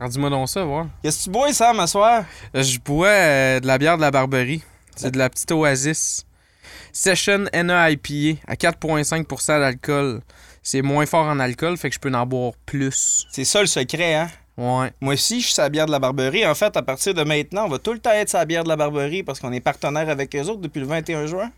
Dis-moi donc ça, voir. Qu'est-ce que tu bois, Sam, à soir? Euh, Je bois euh, de la bière de la Barberie. C'est de la petite Oasis. Session NA IPA à 4,5% d'alcool. C'est moins fort en alcool, fait que je peux en boire plus. C'est ça le secret, hein? Ouais. Moi aussi, je suis sa bière de la Barberie. En fait, à partir de maintenant, on va tout le temps être sa bière de la Barberie parce qu'on est partenaire avec eux autres depuis le 21 juin.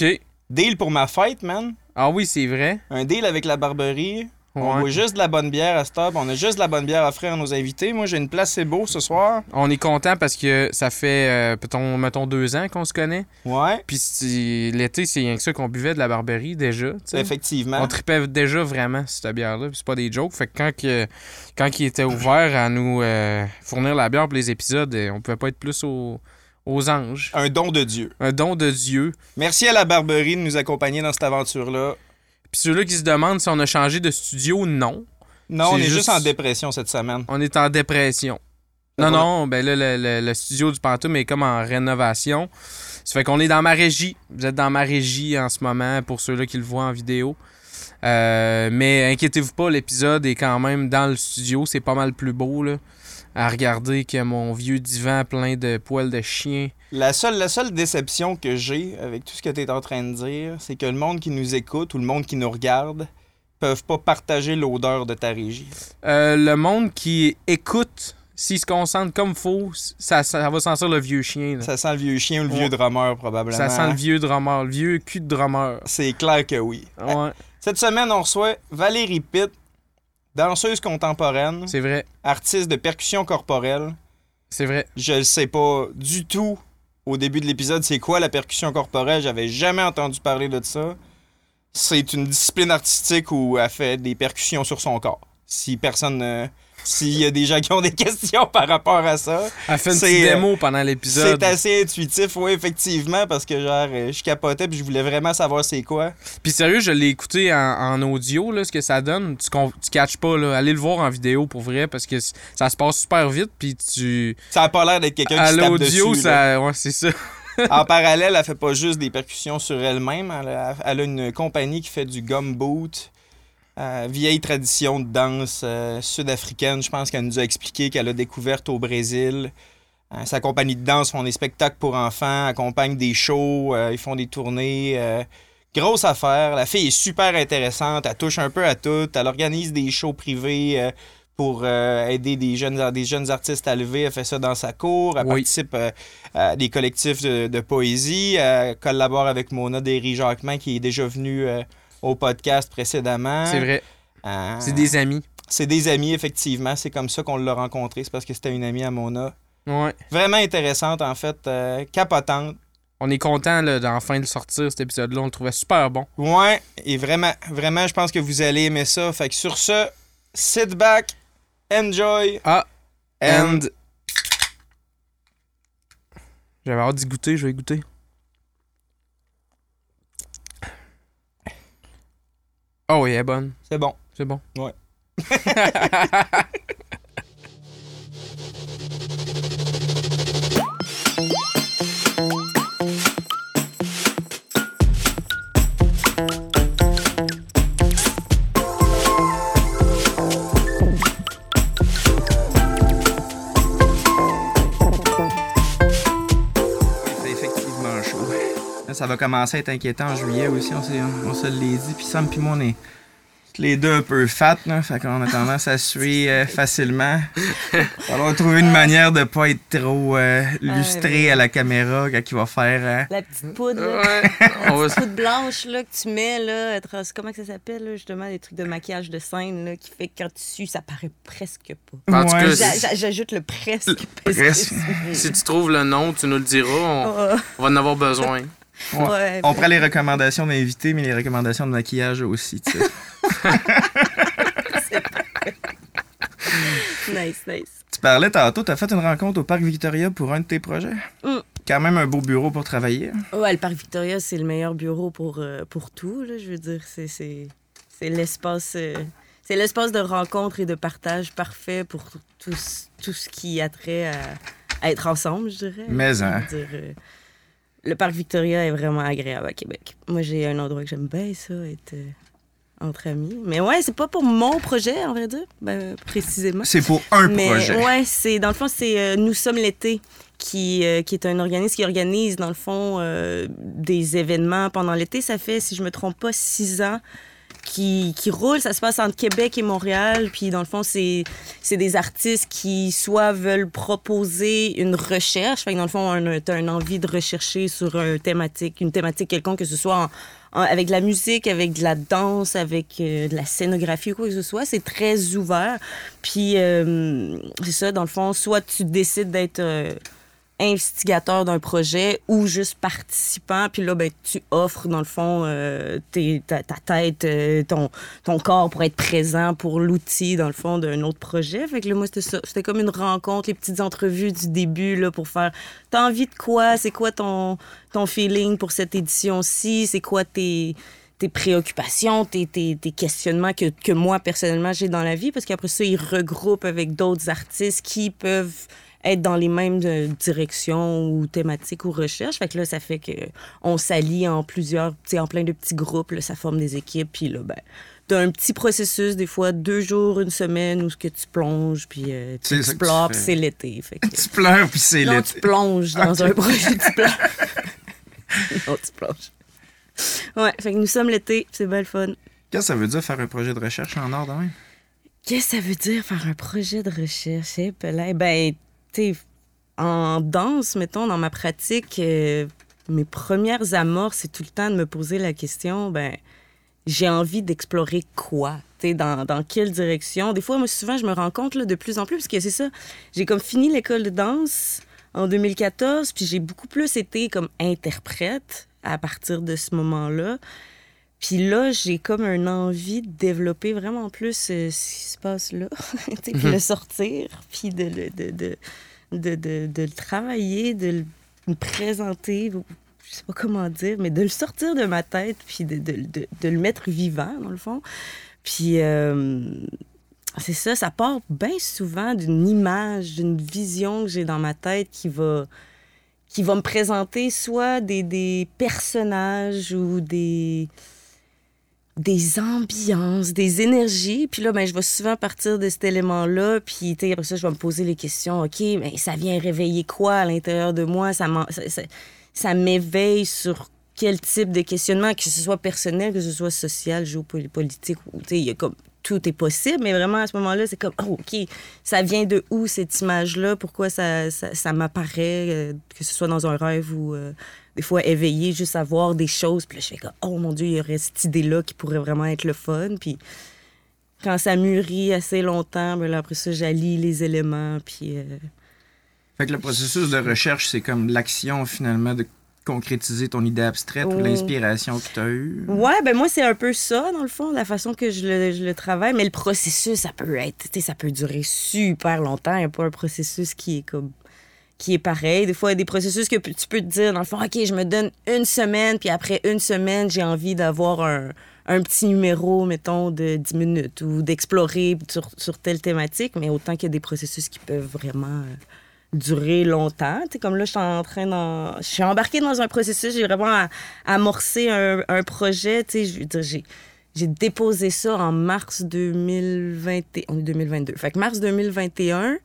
OK. Deal pour ma fête, man. Ah oui, c'est vrai. Un deal avec la Barberie. On boit juste de la bonne bière à stop. On a juste de la bonne bière à offrir à nos invités. Moi, j'ai une place, c'est beau ce soir. On est content parce que ça fait, euh, peut-on- mettons, deux ans qu'on se connaît. Ouais, Puis l'été, c'est rien que ça qu'on buvait de la Barberie déjà. effectivement. On tripait déjà vraiment cette bière-là. C'est pas des jokes. Fait que quand, que, quand il était ouvert à nous euh, fournir la bière pour les épisodes, euh, on pouvait pas être plus au- aux anges. Un don de Dieu. Un don de Dieu. Merci à la Barberie de nous accompagner dans cette aventure-là. Puis ceux-là qui se demandent si on a changé de studio, non. Non, on est juste... juste en dépression cette semaine. On est en dépression. Non, non, ben là, le, le- le studio du Pantoum est comme en rénovation. Ça fait qu'on est dans ma régie. Vous êtes dans ma régie en ce moment pour ceux-là qui le voient en vidéo. Euh, mais inquiétez-vous pas, l'épisode est quand même dans le studio. C'est pas mal plus beau, là. À regarder que mon vieux divan plein de poils de chien. La seule, la seule déception que j'ai avec tout ce que tu es en train de dire, c'est que le monde qui nous écoute ou le monde qui nous regarde peuvent pas partager l'odeur de ta régie. Euh, le monde qui écoute, s'il se concentre comme faut, ça, ça va sentir le vieux chien. là. Ça sent le vieux chien ou le Ouais. vieux drummer, probablement. Ça sent le vieux drummer, le vieux cul de drummer. C'est clair que oui. Ouais, Cette semaine, on reçoit Valérie Pitt, danseuse contemporaine, c'est vrai. artiste de percussion corporelle. C'est vrai. Je ne sais pas du tout au début de l'épisode c'est quoi la percussion corporelle? J'avais jamais entendu parler de ça. C'est une discipline artistique où elle fait des percussions sur son corps. Si personne. euh, S'il y a des gens qui ont des questions par rapport à ça, Elle fait une petite euh, démo pendant l'épisode. c'est assez intuitif, oui, effectivement, parce que genre, euh, je capotais puis je voulais vraiment savoir c'est quoi. Puis sérieux, je l'ai écouté en, en audio, là, ce que ça donne. Tu, tu catches pas, là. Allez le voir en vidéo pour vrai, parce que ça se passe super vite, puis tu... Ça a pas l'air d'être quelqu'un qui À se tape l'audio, ça... Ouais, c'est ça. En parallèle, elle fait pas juste des percussions sur elle-même. Elle a, elle a une compagnie qui fait du gumboot. Euh, vieille tradition de danse euh, sud-africaine. Je pense qu'elle nous a expliqué qu'elle a découverte au Brésil. Euh, sa compagnie de danse font des spectacles pour enfants, accompagnent des shows, ils font des tournées. grosse affaire. La fille est super intéressante. Elle touche un peu à tout. Elle organise des shows privés pour euh, aider des jeunes, des jeunes artistes à lever. Elle fait ça dans sa cour. Elle Oui. participe euh, à des collectifs de, de poésie. Elle collabore avec Mona Derry-Jacquemin qui est déjà venue euh, au podcast précédemment. C'est vrai. Euh, C'est des amis. c'est des amis, effectivement. C'est comme ça qu'on l'a rencontré. C'est parce que c'était une amie à Mona. Ouais. Vraiment intéressante, en fait. euh, capotante. On est content là, d'enfin de sortir cet épisode-là. On le trouvait super bon. Ouais, et vraiment, vraiment, je pense que vous allez aimer ça. Fait que sur ce, sit back, enjoy, Ah, and... and... J'avais hâte d'y goûter, je vais y goûter. Oh, oui, elle est bonne. C'est bon. C'est bon. Ouais. ça va commencer à être inquiétant en juillet aussi, on, se l'est dit. Puis Sam puis moi, on est les deux un peu fat, là, fait qu'on a tendance à suer euh, facilement. Alors, trouver une manière de pas être trop euh, lustré ouais. à la caméra quand il va faire... euh, La petite poudre, là. Ouais. On va La petite poudre blanche là, que tu mets, là, trans- comment que ça s'appelle, justement, des trucs de maquillage de scène là, qui fait que quand tu sues, ça paraît presque pas. Ouais, J'ajoute le presque. que presque. si tu trouves le nom, tu nous le diras. On, Oh, on va en avoir besoin. Ouais. ouais, On prend les recommandations d'invités, mais les recommandations de maquillage aussi, tu sais. Nice, nice. Tu parlais tantôt, t'as fait une rencontre au Parc Victoria pour un de tes projets? Mm. Quand même un beau bureau pour travailler. Ouais, le Parc Victoria, c'est le meilleur bureau pour, euh, pour tout, là, je veux dire. C'est, c'est, c'est l'espace... euh, c'est l'espace de rencontre et de partage parfait pour tout, ce- tout ce qui a trait à, à être ensemble, je dirais. Mais, hein. Dire, euh, le Parc Victoria est vraiment agréable à Québec. Moi, j'ai un endroit que j'aime bien, ça, être, euh, entre amis. Mais ouais, c'est pas pour mon projet, en vrai dire, ben, précisément. C'est pour un Mais projet. ouais, c'est dans le fond, c'est euh, Nous sommes l'été. Qui, euh, qui est un organisme qui organise, dans le fond, euh, des événements pendant l'été. Ça fait, si je me trompe pas, six ans qui, qui roule. Ça se passe entre Québec et Montréal. Puis, dans le fond, c'est c'est des artistes qui soit veulent proposer une recherche. Fait que, dans le fond, tu as une envie de rechercher sur un thématique, une thématique quelconque, que ce soit en- en- avec de la musique, avec de la danse, avec euh, de la scénographie ou quoi que ce soit. C'est très ouvert. Puis, euh, c'est ça, dans le fond, soit tu décides d'être euh, instigateur d'un projet ou juste participant. Puis là, ben, tu offres, dans le fond, euh, tes- ta, ta tête, euh, ton, ton corps pour être présent pour l'outil, dans le fond, d'un autre projet. Fait que là, moi, c'était ça. C'était comme une rencontre, les petites entrevues du début, là, pour faire T'as envie de quoi? C'est quoi ton, ton feeling pour cette édition-ci? C'est quoi tes tes préoccupations, tes, tes, tes questionnements que, que moi, personnellement, j'ai dans la vie, parce qu'après ça, ils regroupent avec d'autres artistes qui peuvent être dans les mêmes euh, directions ou thématiques ou recherches. Fait que là, ça fait que on s'allie en plusieurs, en plein de petits groupes, là, ça forme des équipes, puis là, ben, t'as un petit processus, des fois deux jours, une semaine, où ce que tu plonges, puis euh, tu tu explores, puis c'est l'été. Fait que... Tu pleures, puis c'est l'été. tu plonges dans un projet, tu pleures. non, tu plonges. Ouais, fait que nous sommes l'été, c'est bien le fun. Qu'est-ce que ça veut dire faire un projet de recherche en de même? Qu'est-ce que ça veut dire faire un projet de recherche? Eh? Ben, en danse, mettons, dans ma pratique, euh, mes premières amorces, c'est tout le temps de me poser la question, ben, j'ai envie d'explorer quoi? Dans, dans quelle direction? Des fois, moi, souvent, je me rends compte de plus en plus, parce que c'est ça, j'ai comme fini l'école de danse en 2014, puis j'ai beaucoup plus été comme interprète à partir de ce moment-là. Puis là, j'ai comme une envie de développer vraiment plus euh, ce qui se passe là, puis le sortir, puis de le, de, de, de, de- le travailler, de le présenter, je sais pas comment dire, mais de le sortir de ma tête, puis de, de, de, de le mettre vivant, dans le fond. Puis euh, c'est ça, ça part bien souvent d'une image, d'une vision que j'ai dans ma tête qui va qui va me présenter soit des, des personnages ou des des ambiances, des énergies. Puis là, ben, je vais souvent partir de cet élément-là. Puis, après ça, je vais me poser les questions. OK, mais ça vient réveiller quoi à l'intérieur de moi? Ça, m'éveille sur quel type de questionnement, que ce soit personnel, que ce soit social, géopolitique. il y a comme tout est possible, mais vraiment à ce moment-là, c'est comme, oh, OK, ça vient de où cette image-là? Pourquoi ça, ça, m'apparaît, euh, que ce soit dans un rêve ou euh, des fois éveillé, juste à voir des choses? Puis là, je fais comme, oh mon Dieu, il y aurait cette idée-là qui pourrait vraiment être le fun. Puis quand ça mûrit assez longtemps, ben là, après ça, j'allie les éléments. Puis. euh, Fait que le processus de recherche, c'est comme l'action finalement de concrétiser ton idée abstraite ou Oh. l'inspiration que tu as eue? Ouais, ben moi, c'est un peu ça, dans le fond, la façon que je le, je le travaille. Mais le processus, ça peut être, tu sais, ça peut durer super longtemps. Il n'y a pas un processus qui est comme qui est pareil. Des fois, il y a des processus que tu peux te dire, dans le fond, OK, je me donne une semaine, puis après une semaine, j'ai envie d'avoir un, un petit numéro, mettons, de 10 minutes ou d'explorer sur, sur telle thématique. Mais autant qu'il y a des processus qui peuvent vraiment euh, durer longtemps. Tu sais, comme là, je suis en train d'en... Je suis embarquée dans un processus, j'ai vraiment amorcé un, projet. J'ai... Déposé ça en mars 2021. On est 2022. Fait que mars 2021,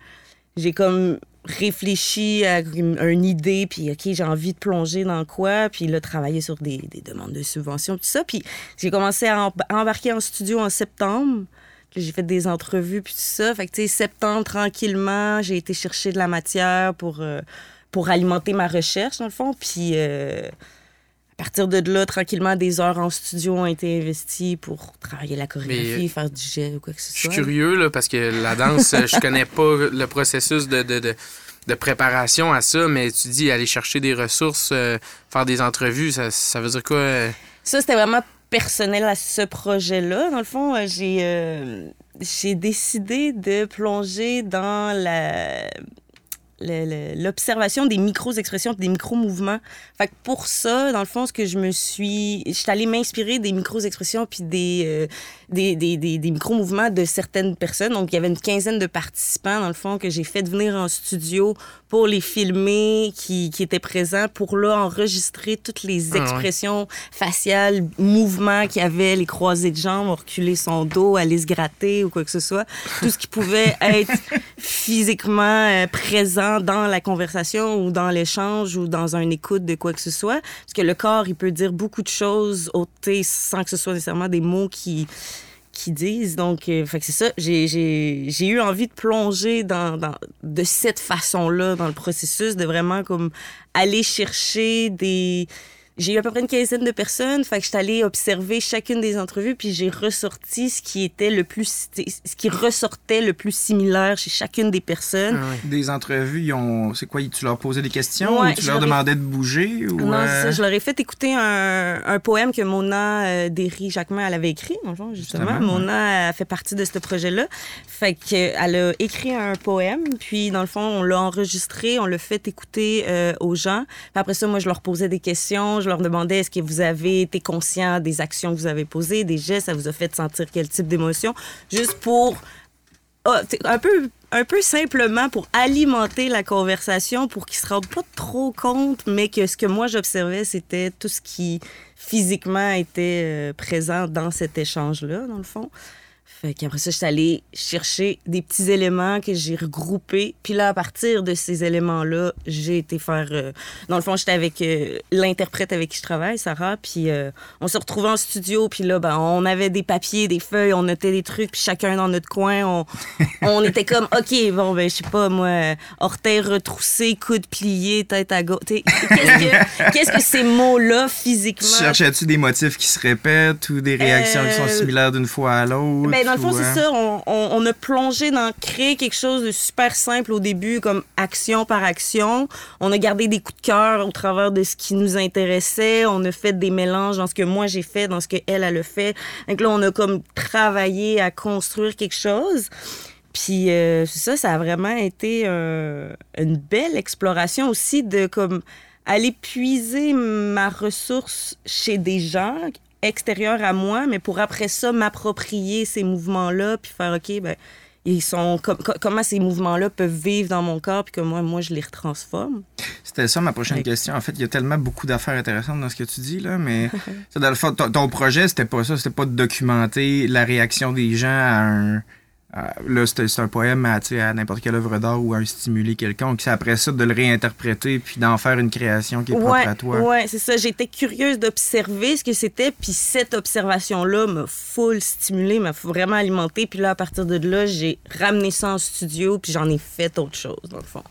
j'ai comme réfléchi à une, idée, puis OK, j'ai envie de plonger dans quoi, puis là, travailler sur des, des demandes de subventions, tout ça. Puis j'ai commencé à embarquer en studio en septembre. J'ai fait des entrevues, puis tout ça. Fait que, tu sais, septembre, tranquillement, j'ai été chercher de la matière pour, euh, pour alimenter ma recherche, dans le fond. Puis euh, à partir de là, tranquillement, des heures en studio ont été investies pour travailler la chorégraphie, Mais, faire du jet ou quoi que ce Je suis soit. curieux, là, parce que la danse, euh, je connais pas le processus de, de, de, de préparation à ça, mais tu dis aller chercher des ressources, euh, faire des entrevues, ça, ça veut dire quoi? euh? Ça, c'était vraiment personnel à ce projet-là. Dans le fond, euh, j'ai euh, j'ai décidé de plonger dans l'observation des micro-expressions, des micro-mouvements. Pour ça, dans le fond, ce je me suis... Je suis allée m'inspirer des micro-expressions puis des, euh, des, des, des, des micro-mouvements de certaines personnes. Donc, il y avait une quinzaine de participants, dans le fond, que j'ai fait venir en studio pour les filmer, qui, qui étaient présents, pour là enregistrer toutes les Ah ouais. expressions faciales, mouvements qu'il y avait, les croisés de jambes, reculer son dos, aller se gratter ou quoi que ce soit. Tout ce qui pouvait être physiquement euh, présent dans la conversation ou dans l'échange ou dans une écoute de quoi que ce soit. Parce que le corps, il peut dire beaucoup de choses au thé sans que ce soit nécessairement des mots qui qui disent. Donc, euh, fait que c'est ça. J'ai, eu envie de plonger dans, dans, de cette façon-là dans le processus, de vraiment comme aller chercher des... J'ai eu à peu près une quinzaine de personnes, fait que j'étais allée observer chacune des entrevues, puis j'ai ressorti ce qui était le plus, ce qui ressortait le plus similaire chez chacune des personnes. Ah. Des entrevues, ils ont... c'est quoi? Tu leur posais des questions Ouais, ou tu leur leur ai- demandais de bouger? Ou, Non, euh, ça, je leur ai fait écouter un, un poème que Mona euh, Derry-Jacquemin, elle avait écrit, le fond, justement. Justement, ouais. Mona a fait partie de ce projet-là. Fait qu'elle a écrit un poème, puis dans le fond, on l'a enregistré, on l'a fait écouter euh, aux gens. Puis après ça, moi, je leur posais des questions, je leur demandais est-ce que vous avez été conscient des actions que vous avez posées, des gestes, ça vous a fait sentir quel type d'émotion, juste pour ah, un peu un peu simplement pour alimenter la conversation pour qu'ils se rendent pas trop compte mais que ce que moi j'observais c'était tout ce qui physiquement était euh, présent dans cet échange là dans le fond fait qu'après ça je suis allée chercher des petits éléments que j'ai regroupés puis là à partir de ces éléments là j'ai été faire euh, dans le fond j'étais avec euh, l'interprète avec qui je travaille Sarah puis euh, on se retrouvait en studio puis là ben on avait des papiers des feuilles on notait des trucs puis chacun dans notre coin on on était comme, OK, bon, ben, je sais pas, moi, orteil retroussé, coude plié, tête à gauche. Qu'est-ce que, qu'est-ce que ces mots-là, physiquement? Cherchais-tu des motifs qui se répètent ou des réactions qui sont Euh, similaires d'une fois à l'autre? Ben, dans le fond, c'est hein? ça. On, on- on a plongé dans créer quelque chose de super simple au début, comme action par action. On a gardé des coups de cœur au travers de ce qui nous intéressait. On a fait des mélanges dans ce que moi j'ai fait, dans ce que elle, elle a fait. Donc là, on a comme travaillé à construire quelque chose. Puis euh, c'est ça, ça a vraiment été euh, une belle exploration aussi de comme aller puiser ma ressource chez des gens extérieurs à moi, mais pour après ça m'approprier ces mouvements-là, puis faire OK, ben ils sont com- co- comment ces mouvements-là peuvent vivre dans mon corps, puis que moi, moi je les retransforme. C'était ça ma prochaine Ouais. question. En fait, il y a tellement beaucoup d'affaires intéressantes dans ce que tu dis, là, mais ça, dans le fond, ton, ton projet, c'était pas ça. C'était pas de documenter la réaction des gens à un. À- là, c'était c'est un poème à, tu sais, à n'importe quelle œuvre d'art ou à un stimulé quelconque. C'est après ça de le réinterpréter puis d'en faire une création qui est propre à toi. ouais, c'est ça. J'étais curieuse d'observer ce que c'était, puis cette observation-là m'a full stimulée, m'a vraiment alimentée. Puis là, à partir de là, j'ai ramené ça en studio, puis j'en ai fait autre chose, dans le fond.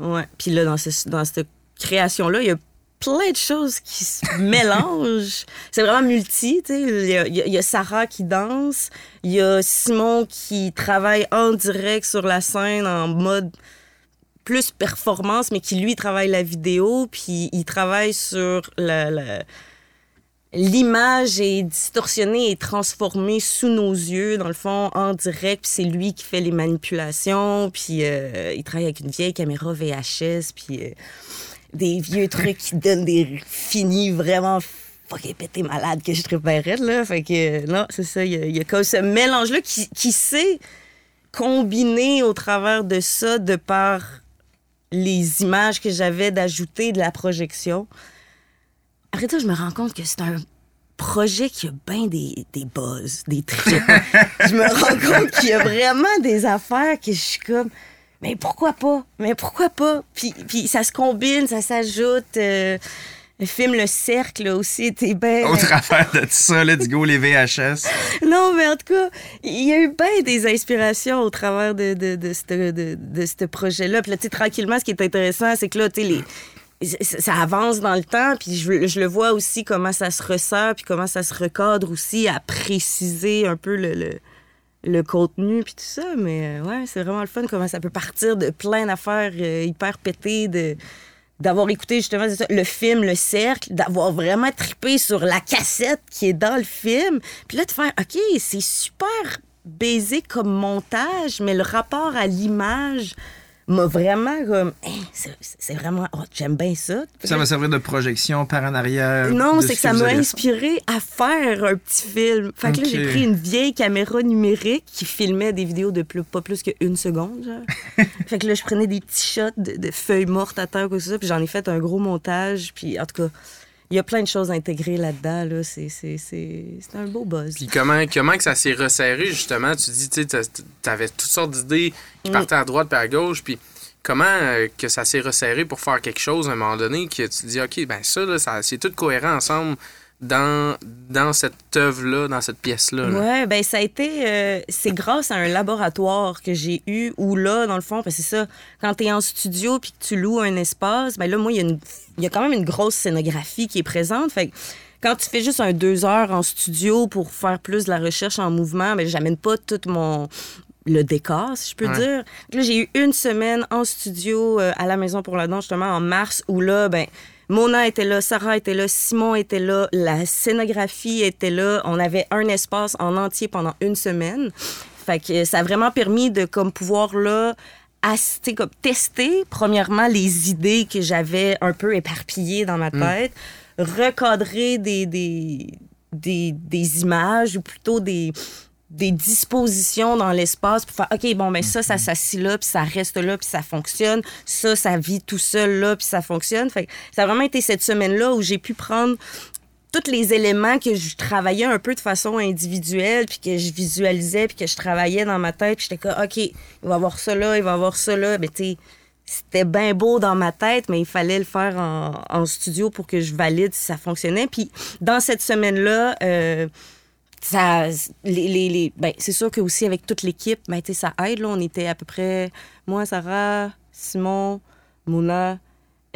Ouais. Puis là, dans, ce- dans cette création-là, il y a plein de choses qui se mélangent. C'est vraiment multi. Il y, a- y a- Sarah qui danse, il y a Simon qui travaille en direct sur la scène en mode plus performance, mais qui lui travaille la vidéo, puis il travaille sur la- l'image est distorsionnée et transformée sous nos yeux, dans le fond, en direct, puis c'est lui qui fait les manipulations, puis euh, il travaille avec une vieille caméra VHS, puis euh, des vieux trucs qui donnent des finis vraiment fucking pété malade que je préparais, là. Fait que, euh, non, c'est ça, il y, a- il y a comme ce mélange-là qui, qui s'est combiné au travers de ça, de par les images que j'avais d'ajouter de la projection. Après ça, je me rends compte que c'est un projet qui a bien des, des buzz, des trips. je me rends compte qu'il y a vraiment des affaires que je suis comme, mais pourquoi pas? Mais pourquoi pas? Puis, puis ça se combine, ça s'ajoute. euh, le film Le Cercle aussi était bien. Autre affaire de ça, let's go, les VHS. Non, mais en tout cas, il y a eu bien des inspirations au travers de, de, de, ce- de, de ce projet-là. Puis là, tu sais, tranquillement, ce qui est intéressant, c'est que là, tu sais, les ça ça avance dans le temps, puis je, je le vois aussi comment ça se ressort, puis comment ça se recadre aussi à préciser un peu le, le, le contenu, puis tout ça. Mais euh, ouais, c'est vraiment le fun comment ça peut partir de plein d'affaires euh, hyper pétées, d'avoir écouté justement le film Le Cercle, d'avoir vraiment trippé sur la cassette qui est dans le film, puis là de faire OK, c'est super basique comme montage, mais le rapport à l'image m'a vraiment comme, Hein, c'est- vraiment, oh, j'aime bien ça. Ça va servir de projection par en arrière. Non, c'est ce que ça m'a inspiré à faire un petit film. Fait que là, j'ai pris une vieille caméra numérique qui filmait des vidéos de plus, pas plus qu'une seconde, genre. fait que là, je prenais des petits shots de, de feuilles mortes à terre, comme ça, puis j'en ai fait un gros montage. Puis en tout cas, il y a plein de choses intégrées là-dedans, là. C'est, c'est, c'est, c'est un beau buzz. Puis comment, comment que ça s'est resserré, justement? Tu dis, tu t'avais toutes sortes d'idées qui Mm. partaient à droite et à gauche, puis comment euh, que ça s'est resserré pour faire quelque chose à un moment donné que tu te dis, OK, ben ça, là, ça c'est tout cohérent ensemble dans, dans cette œuvre-là, dans cette pièce-là. là. Ouais, ben ça a été. euh, c'est grâce à un laboratoire que j'ai eu où là, dans le fond, parce que c'est ça, quand tu es en studio puis que tu loues un espace, ben là, moi, il y, a une- y a quand même une grosse scénographie qui est présente. Fait que quand tu fais juste un deux heures en studio pour faire plus de la recherche en mouvement, ben j'amène pas tout mon le décor, si je peux Ouais. dire. Là, j'ai eu une semaine en studio euh, à la Maison pour la Danse, justement, en mars, où là, ben, Mona était là, Sarah était là, Simon était là, la scénographie était là. On avait un espace en entier pendant une semaine. Fait que ça a vraiment permis de comme pouvoir là comme tester premièrement les idées que j'avais un peu éparpillées dans ma tête, recadrer des, des, des, des images ou plutôt des des dispositions dans l'espace pour faire OK bon ben ça ça s'assit là puis ça reste là puis ça fonctionne ça ça vit tout seul là puis ça fonctionne fait que ça a vraiment été cette semaine là où j'ai pu prendre tous les éléments que je travaillais un peu de façon individuelle, puis que je visualisais, puis que je travaillais dans ma tête, puis j'étais comme, OK, il va y avoir ça là, il va y avoir ça là. Mais tu c'était bien beau dans ma tête, mais il fallait le faire en, en studio pour que je valide si ça fonctionnait. Puis dans cette semaine-là, euh, ça, les, les, les- ben, c'est sûr que aussi avec toute l'équipe, ben, ça aide. Là, on était à peu près, moi, Sarah, Simon, Mouna,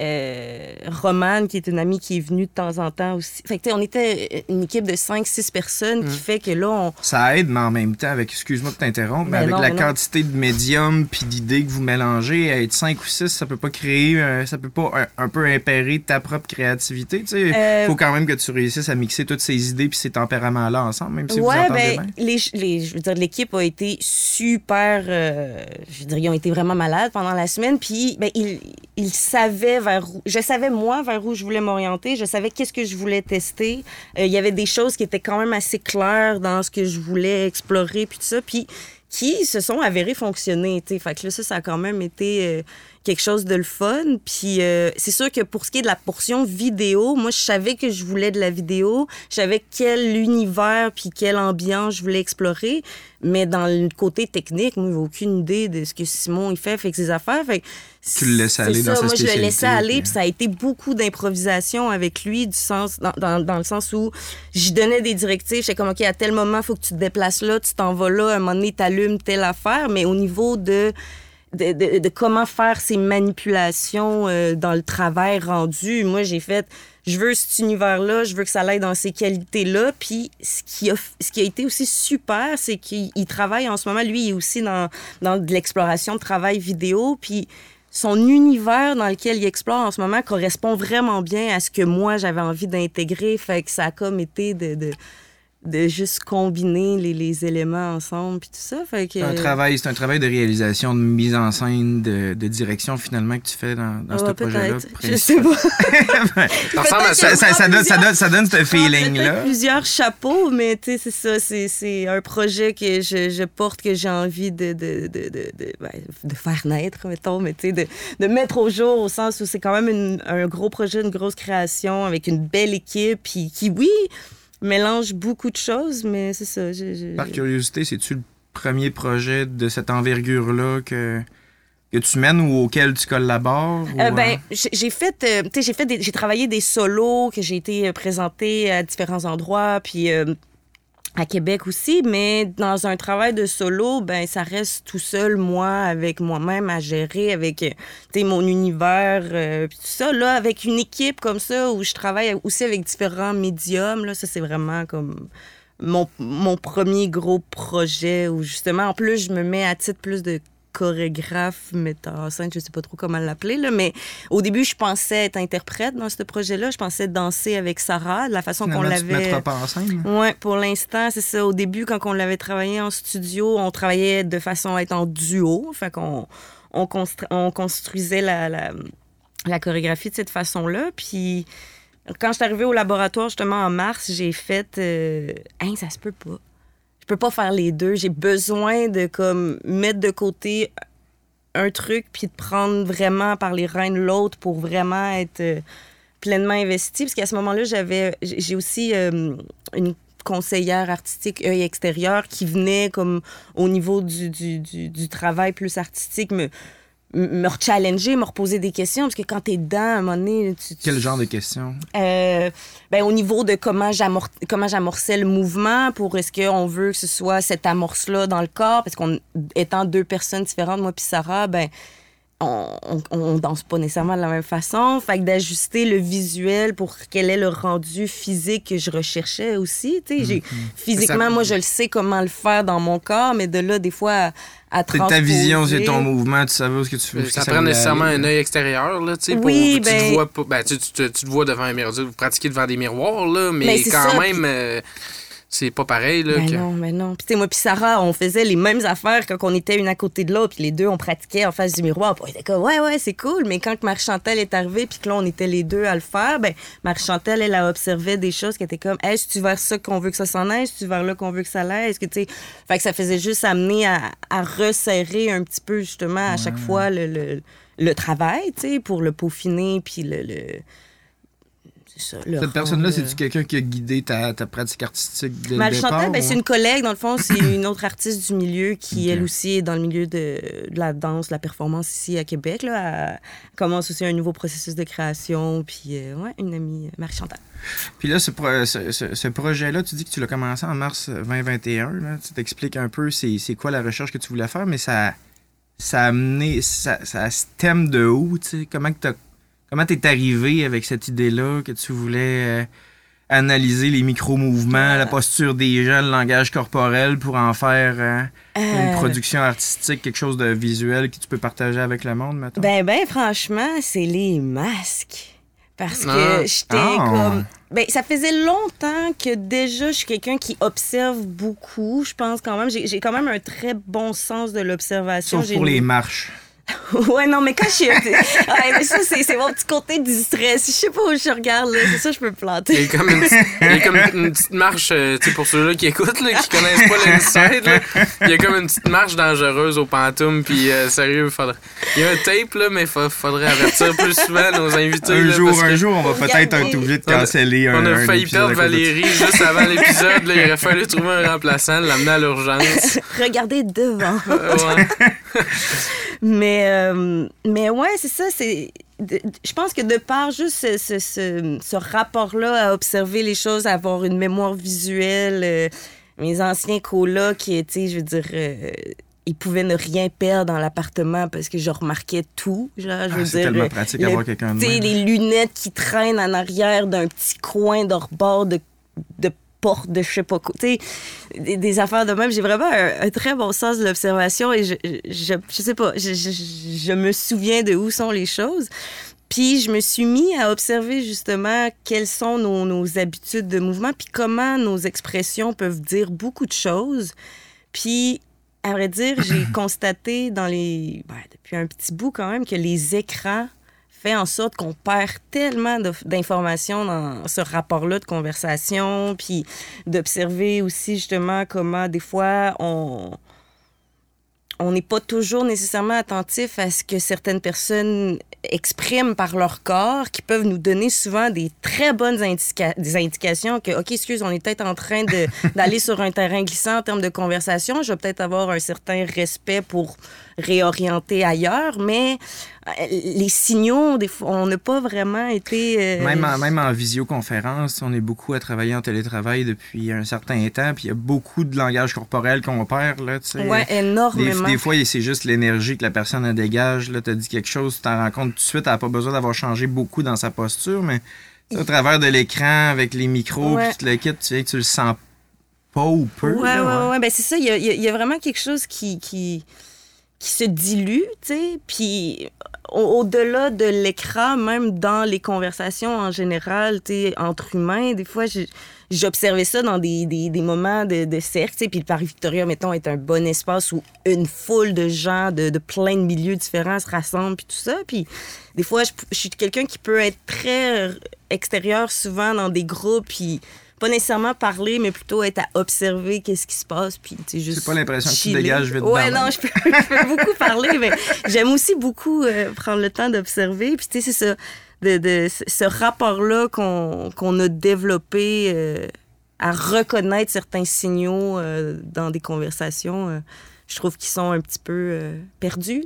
euh, Romane, qui est une amie qui est venue de temps en temps aussi. Fait que, tu sais, on était une équipe de 5-6 personnes qui fait que là, on, Ça aide, mais en même temps, avec, excuse-moi de t'interrompre, mais Ben avec non, la ben quantité de médiums puis d'idées que vous mélangez, être 5 ou 6, ça peut pas créer, ça peut pas un, un peu impérer ta propre créativité. Tu sais, Euh, faut quand même que tu réussisses à mixer toutes ces idées puis ces tempéraments-là ensemble, même si vous ouais, entendez ben, bien. les, les, je veux dire, l'équipe a été super. euh, je veux dire, ils ont été vraiment malades pendant la semaine. Puis, ben, ils, ils savaient Je savais, moi, vers où je voulais m'orienter. Je savais qu'est-ce que je voulais tester. Euh, Il y avait des choses qui étaient quand même assez claires dans ce que je voulais explorer, puis tout ça. Puis, qui se sont avérées fonctionner. Fait que là, ça, ça a quand même été euh, quelque chose de le fun. Puis euh, c'est sûr que pour ce qui est de la portion vidéo, moi, je savais que je voulais de la vidéo. Je savais quel univers puis quelle ambiance je voulais explorer. Mais dans le côté technique, moi, j'ai aucune idée de ce que Simon il fait, fait ses affaires. Fait que Tu le laisses aller dans ça, sa Moi, je le laissais aller, puis- puis ça a été beaucoup d'improvisation avec lui, du sens, dans, dans, dans le sens où j'y donnais des directives. J'étais comme, OK, à tel moment, il faut que tu te déplaces là, tu t'en vas là, à un moment donné, t'allumes telle affaire, mais au niveau de, de, de- de comment faire ces manipulations euh, dans le travail rendu, moi, j'ai fait, je veux cet univers-là, je veux que ça aille dans ces qualités-là. Puis ce qui a, ce qui a été aussi super, c'est qu'il il travaille en ce moment, lui, il est aussi dans, dans de l'exploration de travail vidéo, puis son univers dans lequel il explore en ce moment correspond vraiment bien à ce que moi j'avais envie d'intégrer. Fait que ça a comme été de, de, de juste combiner les, les éléments ensemble puis tout ça. Fait que, C'est un travail, c'est un travail de réalisation, de mise en scène, de, de direction finalement que tu fais dans, dans Ouais, ce projet-là. Je sais pas. Ça ça. Donne, ça, donne, ça donne ce feeling-là. plusieurs chapeaux, mais tu sais, c'est ça. C'est, c'est un projet que je, je porte, que j'ai envie de, de, de, de, de, ben, de faire naître, mettons, mais tu sais, de, de mettre au jour au sens où c'est quand même une- un gros projet, une grosse création avec une belle équipe, puis qui, oui, mélange beaucoup de choses, mais c'est ça. je- je- Par curiosité, c'est-tu le premier projet de cette envergure-là que, que tu mènes ou auquel tu collabores? ou, Euh, ben, euh, j'ai fait, euh, j'ai fait, j'ai travaillé des solos que j'ai été présentée à différents endroits, puis euh, à Québec aussi, mais dans un travail de solo, ben ça reste tout seul moi avec moi-même à gérer avec euh, mon univers euh, tout ça. Là avec une équipe comme ça où je travaille aussi avec différents médiums là, ça c'est vraiment comme mon, mon premier gros projet où justement en plus je me mets à titre plus de chorégraphe, metteur en scène, je sais pas trop comment l'appeler, là, mais au début, je pensais être interprète dans ce projet-là. Je pensais danser avec Sarah, de la façon qu'on tu l'avait. mettras pas en scène? Ouais, pour l'instant, c'est ça. Au début, quand on l'avait travaillé en studio, on travaillait de façon à être en duo. Fait qu'on on, constru- on construisait la, la, la chorégraphie de cette façon-là. Puis quand je suis arrivée au laboratoire, justement, en mars, j'ai fait... Euh, hein, ça se peut pas. Peux pas faire les deux. J'ai besoin de, comme, mettre de côté un truc, puis de prendre vraiment par les reins l'autre pour vraiment être euh, pleinement investi. Parce qu'à ce moment-là, j'avais... J'ai aussi euh, une conseillère artistique œil extérieur qui venait comme au niveau du, du, du, travail plus artistique me rechallenger, me reposer des questions, parce que quand t'es dedans, à un moment donné... Tu, tu- Quel genre de questions? euh, ben, au niveau de comment j'amor- comment j'amorçais le mouvement, pour est-ce qu'on veut que ce soit cette amorce-là dans le corps, parce qu'on étant deux personnes différentes, moi puis Sarah, ben on, on, on danse pas nécessairement de la même façon. Fait que d'ajuster le visuel pour quel est le rendu physique que je recherchais aussi. Tu sais, j'ai- physiquement, Ça- moi, je le sais comment le faire dans mon corps, mais de là, des fois, à, à C'est ta vision, c'est ton mouvement, tu savais où est-ce que tu veux. Ça prend nécessairement aller. un œil extérieur, là, tu sais, pour Oui, tu ben- te vois pas, ben, tu, tu te- tu te vois devant un miroir, vous pratiquez devant des miroirs, là, mais, Mais quand ça, même, euh, c'est pas pareil, là. Ben que- non, mais non. Puis tu sais, moi puis Sarah, on faisait les mêmes affaires quand on était une à côté de l'autre, puis les deux, on pratiquait en face du miroir. Puis on était comme, ouais, ouais, c'est cool. Mais quand que Marie-Chantal est arrivée, puis que là, on était les deux à le faire, ben Marie-Chantal, elle a observé des choses qui étaient comme, est-ce tu vers ça qu'on veut que ça s'en aille? Est-ce tu vers là qu'on veut que ça l'aille? Est-ce que, tu sais... Fait que ça faisait juste amener à, à resserrer un petit peu, justement, à chaque fois, le, le, le travail, tu sais, pour le peaufiner, puis le... le... ça, le Cette personne-là, c'est-tu quelqu'un qui a guidé ta, ta pratique artistique dès le Marie départ? Chantal, ben, ou- c'est une collègue, dans le fond, c'est une autre artiste du milieu qui, Ok. elle aussi, est dans le milieu de, de la danse, de la performance ici à Québec. Là. Elle commence aussi un nouveau processus de création. Puis, euh, ouais, une amie, euh, Marie Chantal. Puis là, ce, pro- ce- ce- ce projet-là, tu dis que tu l'as commencé en mars 2021. Là. Tu t'expliques un peu c'est quoi la recherche que tu voulais faire, mais ça, ça a amené, ça, ça a thème de où, tu sais? Comment que t'as- comment t'es arrivé avec cette idée-là que tu voulais euh, analyser les micro-mouvements, la posture des gens, le langage corporel pour en faire euh, une Euh, production artistique, quelque chose de visuel que tu peux partager avec le monde, maintenant? Ben, ben, franchement, c'est les masques. Parce que Ah. j'étais Ah. comme. Ben, ça faisait longtemps que déjà je suis quelqu'un qui observe beaucoup. Je pense quand même. J'ai quand même un très bon sens de l'observation. Sauf pour une- les marches. Ouais, non, mais quand je suis. Ouais, mais ça, c'est c'est mon petit côté du stress. Je sais pas où je regarde, là. C'est ça, je peux me Il y a planter. comme une, il y a comme une petite marche, euh, tu sais, pour ceux-là qui écoutent, là, qui connaissent pas l'inside, là, il y a comme une petite marche dangereuse au pantoum, puis euh, sérieux, faudrait... il y a un tape, là, mais fa- faudrait avertir plus souvent nos invités. Un là, jour, parce un que jour, on va peut-être être obligé de On a- canceller un On a un failli perdre. Valérie juste avant l'épisode, là, il aurait fallu trouver un remplaçant, l'amener à l'urgence. Regardez devant. Euh, ouais. Mais, euh, mais ouais, c'est ça. C'est, je pense que de par juste ce, ce, ce- ce rapport-là à observer les choses, à avoir une mémoire visuelle, euh, mes anciens colocs, qui étaient, je veux dire, euh, ils pouvaient ne rien perdre dans l'appartement parce que je remarquais tout. Genre, je Ah, veux c'est dire, tellement pratique d'avoir quelqu'un de les lunettes qui traînent en arrière d'un petit coin de rebord de, de porte de je sais pas quoi. Tu sais, des, des affaires de même. J'ai vraiment un, un très bon sens de l'observation et je, je, je sais pas, je, je, je me souviens de où sont les choses. Puis je me suis mis à observer justement quelles sont nos, nos habitudes de mouvement, puis comment nos expressions peuvent dire beaucoup de choses. Puis, à vrai dire, j'ai constaté dans les, ben, depuis un petit bout quand même que les écrans fait en sorte qu'on perd tellement d'informations dans ce rapport-là de conversation, puis d'observer aussi justement comment des fois on on n'est pas toujours nécessairement attentif à ce que certaines personnes expriment par leur corps, qui peuvent nous donner souvent des très bonnes des indications que, OK, excuse, on est peut-être en train d'aller sur un terrain glissant en termes de conversation. Je vais peut-être avoir un certain respect pour réorienter ailleurs, mais euh, les signaux, des fois, on n'a pas vraiment été... euh, Même en, même en visioconférence, on est beaucoup à travailler en télétravail depuis un certain temps, puis il y a beaucoup de langage corporel qu'on perd, là, tu sais. Ouais, Des, énormément. des fois, c'est juste l'énergie que la personne elle dégage. Là, t'as dit quelque chose, tu t'en rends compte tout de suite. Elle n'a pas besoin d'avoir changé beaucoup dans sa posture, mais au travers de l'écran, avec les micros, Ouais. puis tu le quittes, tu sais tu le sens pas ou peu. Ouais, là, ouais, ouais. Ben, c'est ça. Il y y y a vraiment quelque chose qui, qui, qui se dilue, tu sais. Puis au- au-delà de l'écran, même dans les conversations en général, tu sais, entre humains, des fois, j'observais ça dans des, des, des moments de, de cercle. tu sais. Puis le Paris-Victoria, mettons, est un bon espace où une foule de gens de, plein de milieux différents se rassemblent, puis tout ça. Puis des fois, je, je suis quelqu'un qui peut être très extérieur souvent dans des groupes, puis pas nécessairement parler, mais plutôt être à observer qu'est-ce qui se passe, puis tu juste C'est pas l'impression que tu dégages vite Ouais, non, je peux, je peux beaucoup parler, mais j'aime aussi beaucoup euh, prendre le temps d'observer. Puis tu sais, c'est ça, de, de ce- rapport-là qu'on qu'on a développé euh, à reconnaître certains signaux euh, dans des conversations, je trouve qu'ils sont un petit peu perdus.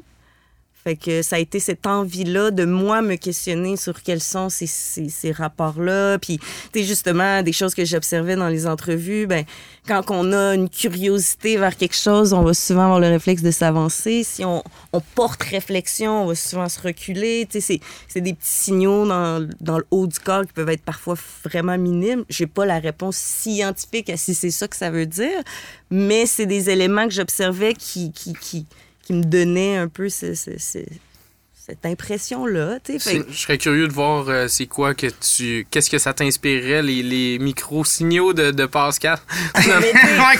Fait que ça a été cette envie-là de moi me questionner sur quels sont ces, ces, ces rapports-là. Puis, tu justement, des choses que j'observais dans les entrevues, ben, quand on a une curiosité vers quelque chose, on va souvent avoir le réflexe de s'avancer. Si on, on porte réflexion, on va souvent se reculer. Tu sais, c'est- c'est des petits signaux dans, dans le haut du corps qui peuvent être parfois vraiment minimes. J'ai pas la réponse scientifique à si c'est ça que ça veut dire, mais c'est des éléments que j'observais qui, qui, qui, qui me donnaient un peu ce- ce- ce- cette impression-là. tu. Fait Je serais curieux de voir euh, c'est quoi que tu. Qu'est-ce que ça t'inspirerait, les, les micro-signaux de, de Pascal? Tu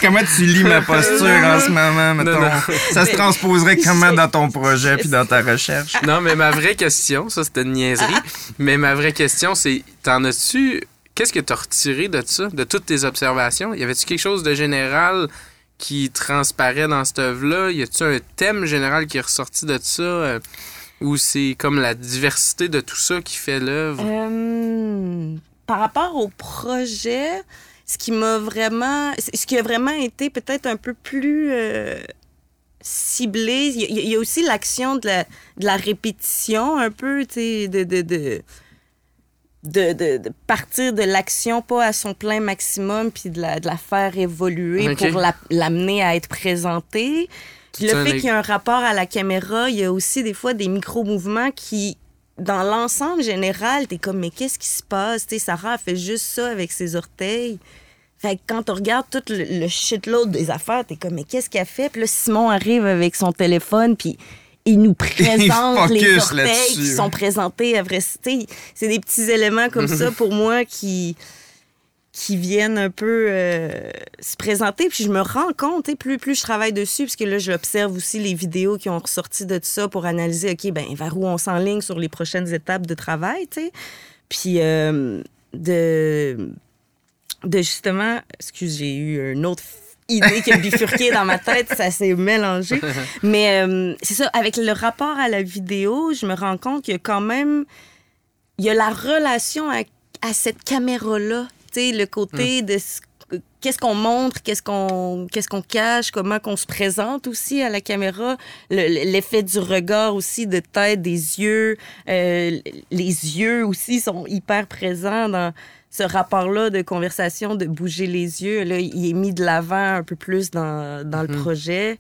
comment tu lis ma posture en ce moment, mettons? non. Ça se transposerait comment dans ton projet puis dans ta recherche? non, mais ma vraie question, ça c'était une niaiserie, mais ma vraie question c'est t'en as-tu. Qu'est-ce que t'as retiré de ça, de toutes tes observations? Y avait-tu quelque chose de général qui transparaît dans cette œuvre-là? Y a-tu un thème général qui est ressorti de ça? euh, ou c'est comme la diversité de tout ça qui fait l'œuvre? Euh, par rapport au projet, ce qui m'a vraiment, ce qui a vraiment été peut-être un peu plus euh, ciblé, il y, a- il y a aussi l'action de la, de la répétition un peu, tu sais, de, de, de, de, de- de partir de l'action pas à son plein maximum, puis de la, de la faire évoluer pour la- l'amener à être présentée. Puis le fait qu'il y a un rapport à la caméra, il y a aussi des fois des micro-mouvements qui, dans l'ensemble général, t'es comme, mais qu'est-ce qui se passe? Tu sais, Sarah, elle fait juste ça avec ses orteils. Fait que quand on regarde tout le, le shitload des affaires, t'es comme, mais qu'est-ce qu'elle fait? Puis là, Simon arrive avec son téléphone, puis il nous présente les focus orteils qui sont présentés. Après, tu sais, c'est des petits éléments comme ça pour moi qui qui viennent un peu euh, se présenter. Puis je me rends compte, sais, plus, plus je travaille dessus, parce que là, j'observe aussi les vidéos qui ont ressorti de ça pour analyser, OK, ben vers où on s'enligne sur les prochaines étapes de travail, tu sais. Puis euh, de, de justement, excuse, j'ai eu une autre idée qui a bifurqué dans ma tête, ça s'est mélangé. Mais euh, c'est ça, avec le rapport à la vidéo, je me rends compte qu'il y a quand même, il y a la relation à, à cette caméra-là, tu sais, le côté de ce- qu'est-ce qu'on montre, qu'est-ce qu'on qu'est-ce qu'on cache, comment qu'on se présente aussi à la caméra, Le- l'effet du regard aussi, de tête, des yeux, euh, les yeux aussi sont hyper présents dans ce rapport-là de conversation, de bouger les yeux. Là, il est mis de l'avant un peu plus dans, dans le Mhm. projet.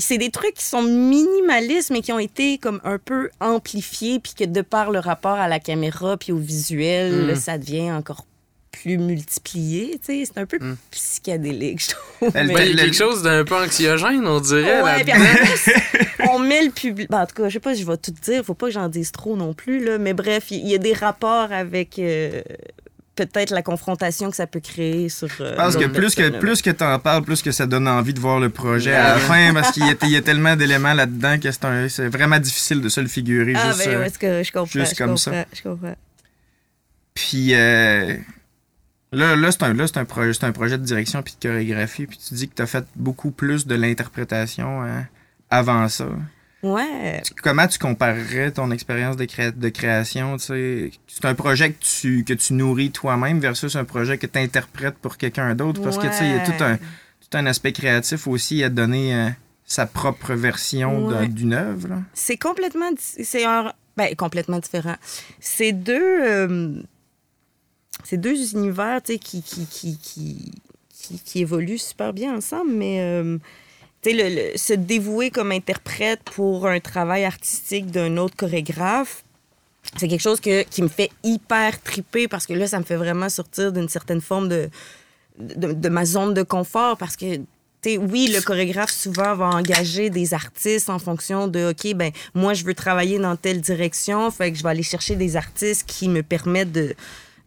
C'est des trucs qui sont minimalistes, mais qui ont été comme un peu amplifiés, puis que de par le rapport à la caméra puis au visuel, là, ça devient encore plus multiplié. tu sais. C'est un peu Mhm. psychédélique, je trouve. Elle- Mais- Ben, quelque chose d'un peu anxiogène, on dirait. Ouais, puis en plus, on met le public. Ben, en tout cas, je sais pas si je vais tout dire. Faut pas que j'en dise trop non plus. Là. Mais bref, il y, a des rapports avec euh, peut-être la confrontation que ça peut créer sur. euh, Je pense que plus que plus que t'en parles, plus que ça donne envie de voir le projet à la fin, parce qu'il y, a- il y a tellement d'éléments là-dedans que c'est vraiment difficile de se le figurer. Ah, juste, ben, euh, ouais, que je comprends. juste je comme comprends, ça. Je comprends. Puis euh, là, là c'est un, un, projet, un projet de direction puis de chorégraphie. Puis tu dis que tu as fait beaucoup plus de l'interprétation hein, avant ça. Ouais. Tu- Comment tu comparerais ton expérience de, créa- de création? C'est un projet que tu, que tu nourris toi-même versus un projet que tu interprètes pour quelqu'un d'autre? Parce que tu sais, il y a tout un, tout un aspect créatif aussi à donner euh, sa propre version d'un- Ouais. d'une œuvre. C'est complètement. di- C'est un. Ben, complètement différent. C'est deux. euh, c'est deux univers, qui, évoluent super bien ensemble, mais. euh, se dévouer comme interprète pour un travail artistique d'un autre chorégraphe, c'est quelque chose qui me fait hyper triper parce que là, ça me fait vraiment sortir d'une certaine forme de, ma zone de confort parce que tu sais, oui, le chorégraphe souvent va engager des artistes en fonction de OK, ben moi je veux travailler dans telle direction, fait que je vais aller chercher des artistes qui me permettent de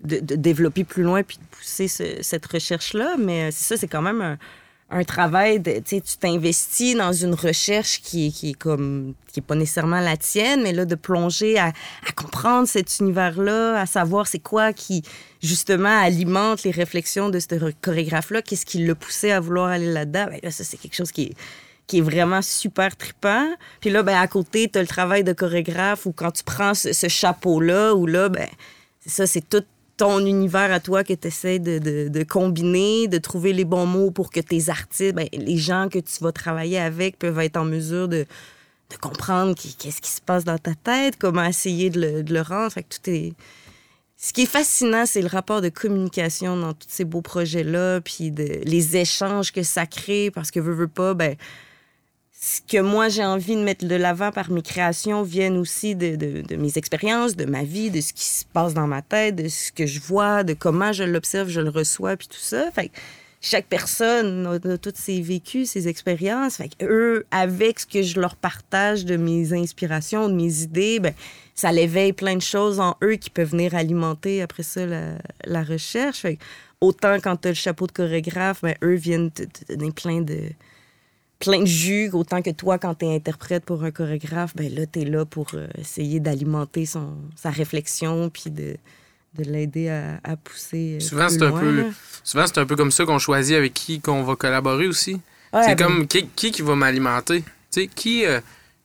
de, développer plus loin puis de pousser ce- cette recherche-là. Mais euh, c'est ça, c'est quand même un, travail tu t'investis dans une recherche qui, qui est comme, qui est pas nécessairement la tienne, mais là, de plonger à, comprendre cet univers-là, à savoir c'est quoi qui, justement, alimente les réflexions de ce chorégraphe-là, qu'est-ce qui l'a poussé à vouloir aller là-dedans. Ben ça, c'est quelque chose qui est, qui est vraiment super trippant. Puis là, ben, à côté, tu as le travail de chorégraphe où quand tu prends ce, chapeau-là, où là, ben, ça, c'est tout ton univers à toi que tu essaies de, combiner, de trouver les bons mots pour que tes artistes, ben, les gens que tu vas travailler avec peuvent être en mesure de, comprendre qu'est-ce qui se passe dans ta tête, comment essayer de le, rendre. Fait tout est... Ce qui est fascinant, c'est le rapport de communication dans tous ces beaux projets-là, puis les échanges que ça crée, parce que veux, veux pas, ben, ce que moi j'ai envie de mettre de l'avant par mes créations viennent aussi de, de- mes expériences, de ma vie, de ce qui se passe dans ma tête, de ce que je vois, de comment je l'observe, je le reçois, puis tout ça. Fait que chaque personne a, a tous ses vécus, ses expériences. Eux, avec ce que je leur partage de mes inspirations, de mes idées, ben, ça l'éveille plein de choses en eux qui peuvent venir alimenter après ça la, la recherche. Autant quand tu as le chapeau de chorégraphe, ben, eux viennent te, te donner plein de plein de jus, autant que toi, quand tu es interprète pour un chorégraphe, ben là, tu es là pour euh, essayer d'alimenter son, sa réflexion puis de, de l'aider à, à pousser. euh, Souvent, c'est un peu-. Souvent, c'est un peu comme ça qu'on choisit avec qui qu'on va collaborer aussi. Ouais, c'est ben, comme qui, qui qui va m'alimenter. Tu sais, qui, euh,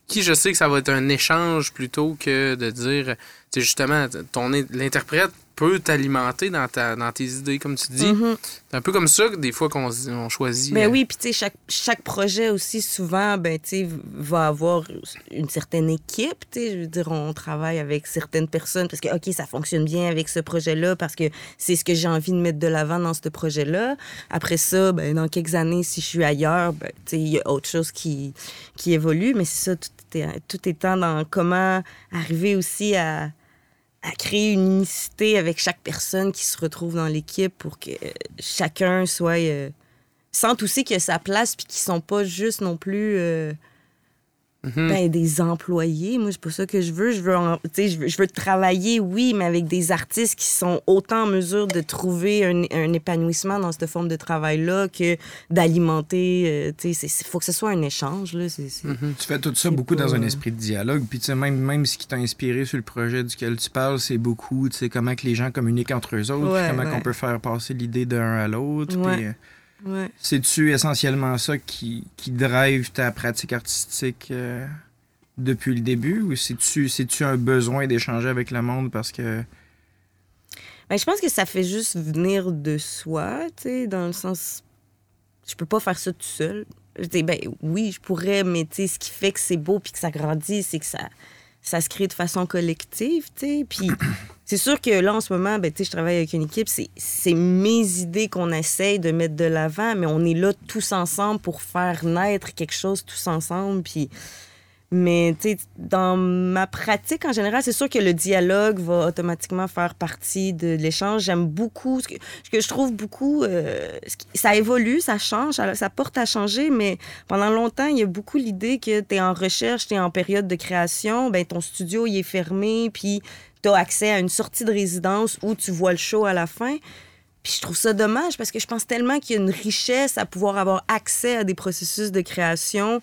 qui je sais que ça va être un échange plutôt que de dire, justement, ton in- l'interprète peut t'alimenter dans, ta, dans tes idées, comme tu dis. mhm. C'est un peu comme ça que des fois qu'on on choisit. Ben euh, oui, puis tu sais, chaque, chaque projet aussi, souvent, ben, tu sais, va avoir une certaine équipe, tu sais, je veux dire, on travaille avec certaines personnes parce que, OK, ça fonctionne bien avec ce projet-là parce que c'est ce que j'ai envie de mettre de l'avant dans ce projet-là. Après ça, ben, dans quelques années, si je suis ailleurs, ben, tu sais, il y a autre chose qui, qui évolue, mais c'est ça, tout, est, tout étant dans comment arriver aussi à à créer une unicité avec chaque personne qui se retrouve dans l'équipe pour que euh, chacun soit euh, sente aussi qu'il a sa place puis qu'ils sont pas juste non plus euh, mhm. ben, des employés. Moi, c'est pas ça que je veux. Je veux, en- tu sais, je veux, je veux travailler, oui, mais avec des artistes qui sont autant en mesure de trouver un, un épanouissement dans cette forme de travail-là que d'alimenter. euh, tu sais, il faut que ce soit un échange. Là. C'est, c'est- Mhm. Tu fais tout ça beaucoup dans un esprit de dialogue. Puis, tu sais, même, même ce qui t'a inspiré sur le projet duquel tu parles, c'est beaucoup, tu sais, comment que les gens communiquent entre eux autres, Ouais, comment ouais. qu'on peut faire passer l'idée d'un à l'autre. Ouais. puis, euh, Ouais. C'est-tu essentiellement ça qui, qui drive ta pratique artistique euh, depuis le début? Ou c'est-tu, c'est-tu un besoin d'échanger avec le monde parce que. Ben, je pense que ça fait juste venir de soi, tu sais, dans le sens. Je peux pas faire ça tout seul. Je dis, ben oui, je pourrais, mais tu sais, ce qui fait que c'est beau puis que ça grandit, c'est que ça, ça se crée de façon collective, tu sais. Puis c'est sûr que là, en ce moment, ben, je travaille avec une équipe, c'est, c'est mes idées qu'on essaye de mettre de l'avant, mais on est là tous ensemble pour faire naître quelque chose tous ensemble, puis... Mais dans ma pratique en général, c'est sûr que le dialogue va automatiquement faire partie de l'échange. J'aime beaucoup, ce que, je trouve beaucoup, euh, ça évolue, ça change, ça, ça porte à changer, mais pendant longtemps, il y a beaucoup l'idée que tu es en recherche, tu es en période de création, ben ton studio il est fermé, puis tu as accès à une sortie de résidence où tu vois le show à la fin. Puis je trouve ça dommage parce que je pense tellement qu'il y a une richesse à pouvoir avoir accès à des processus de création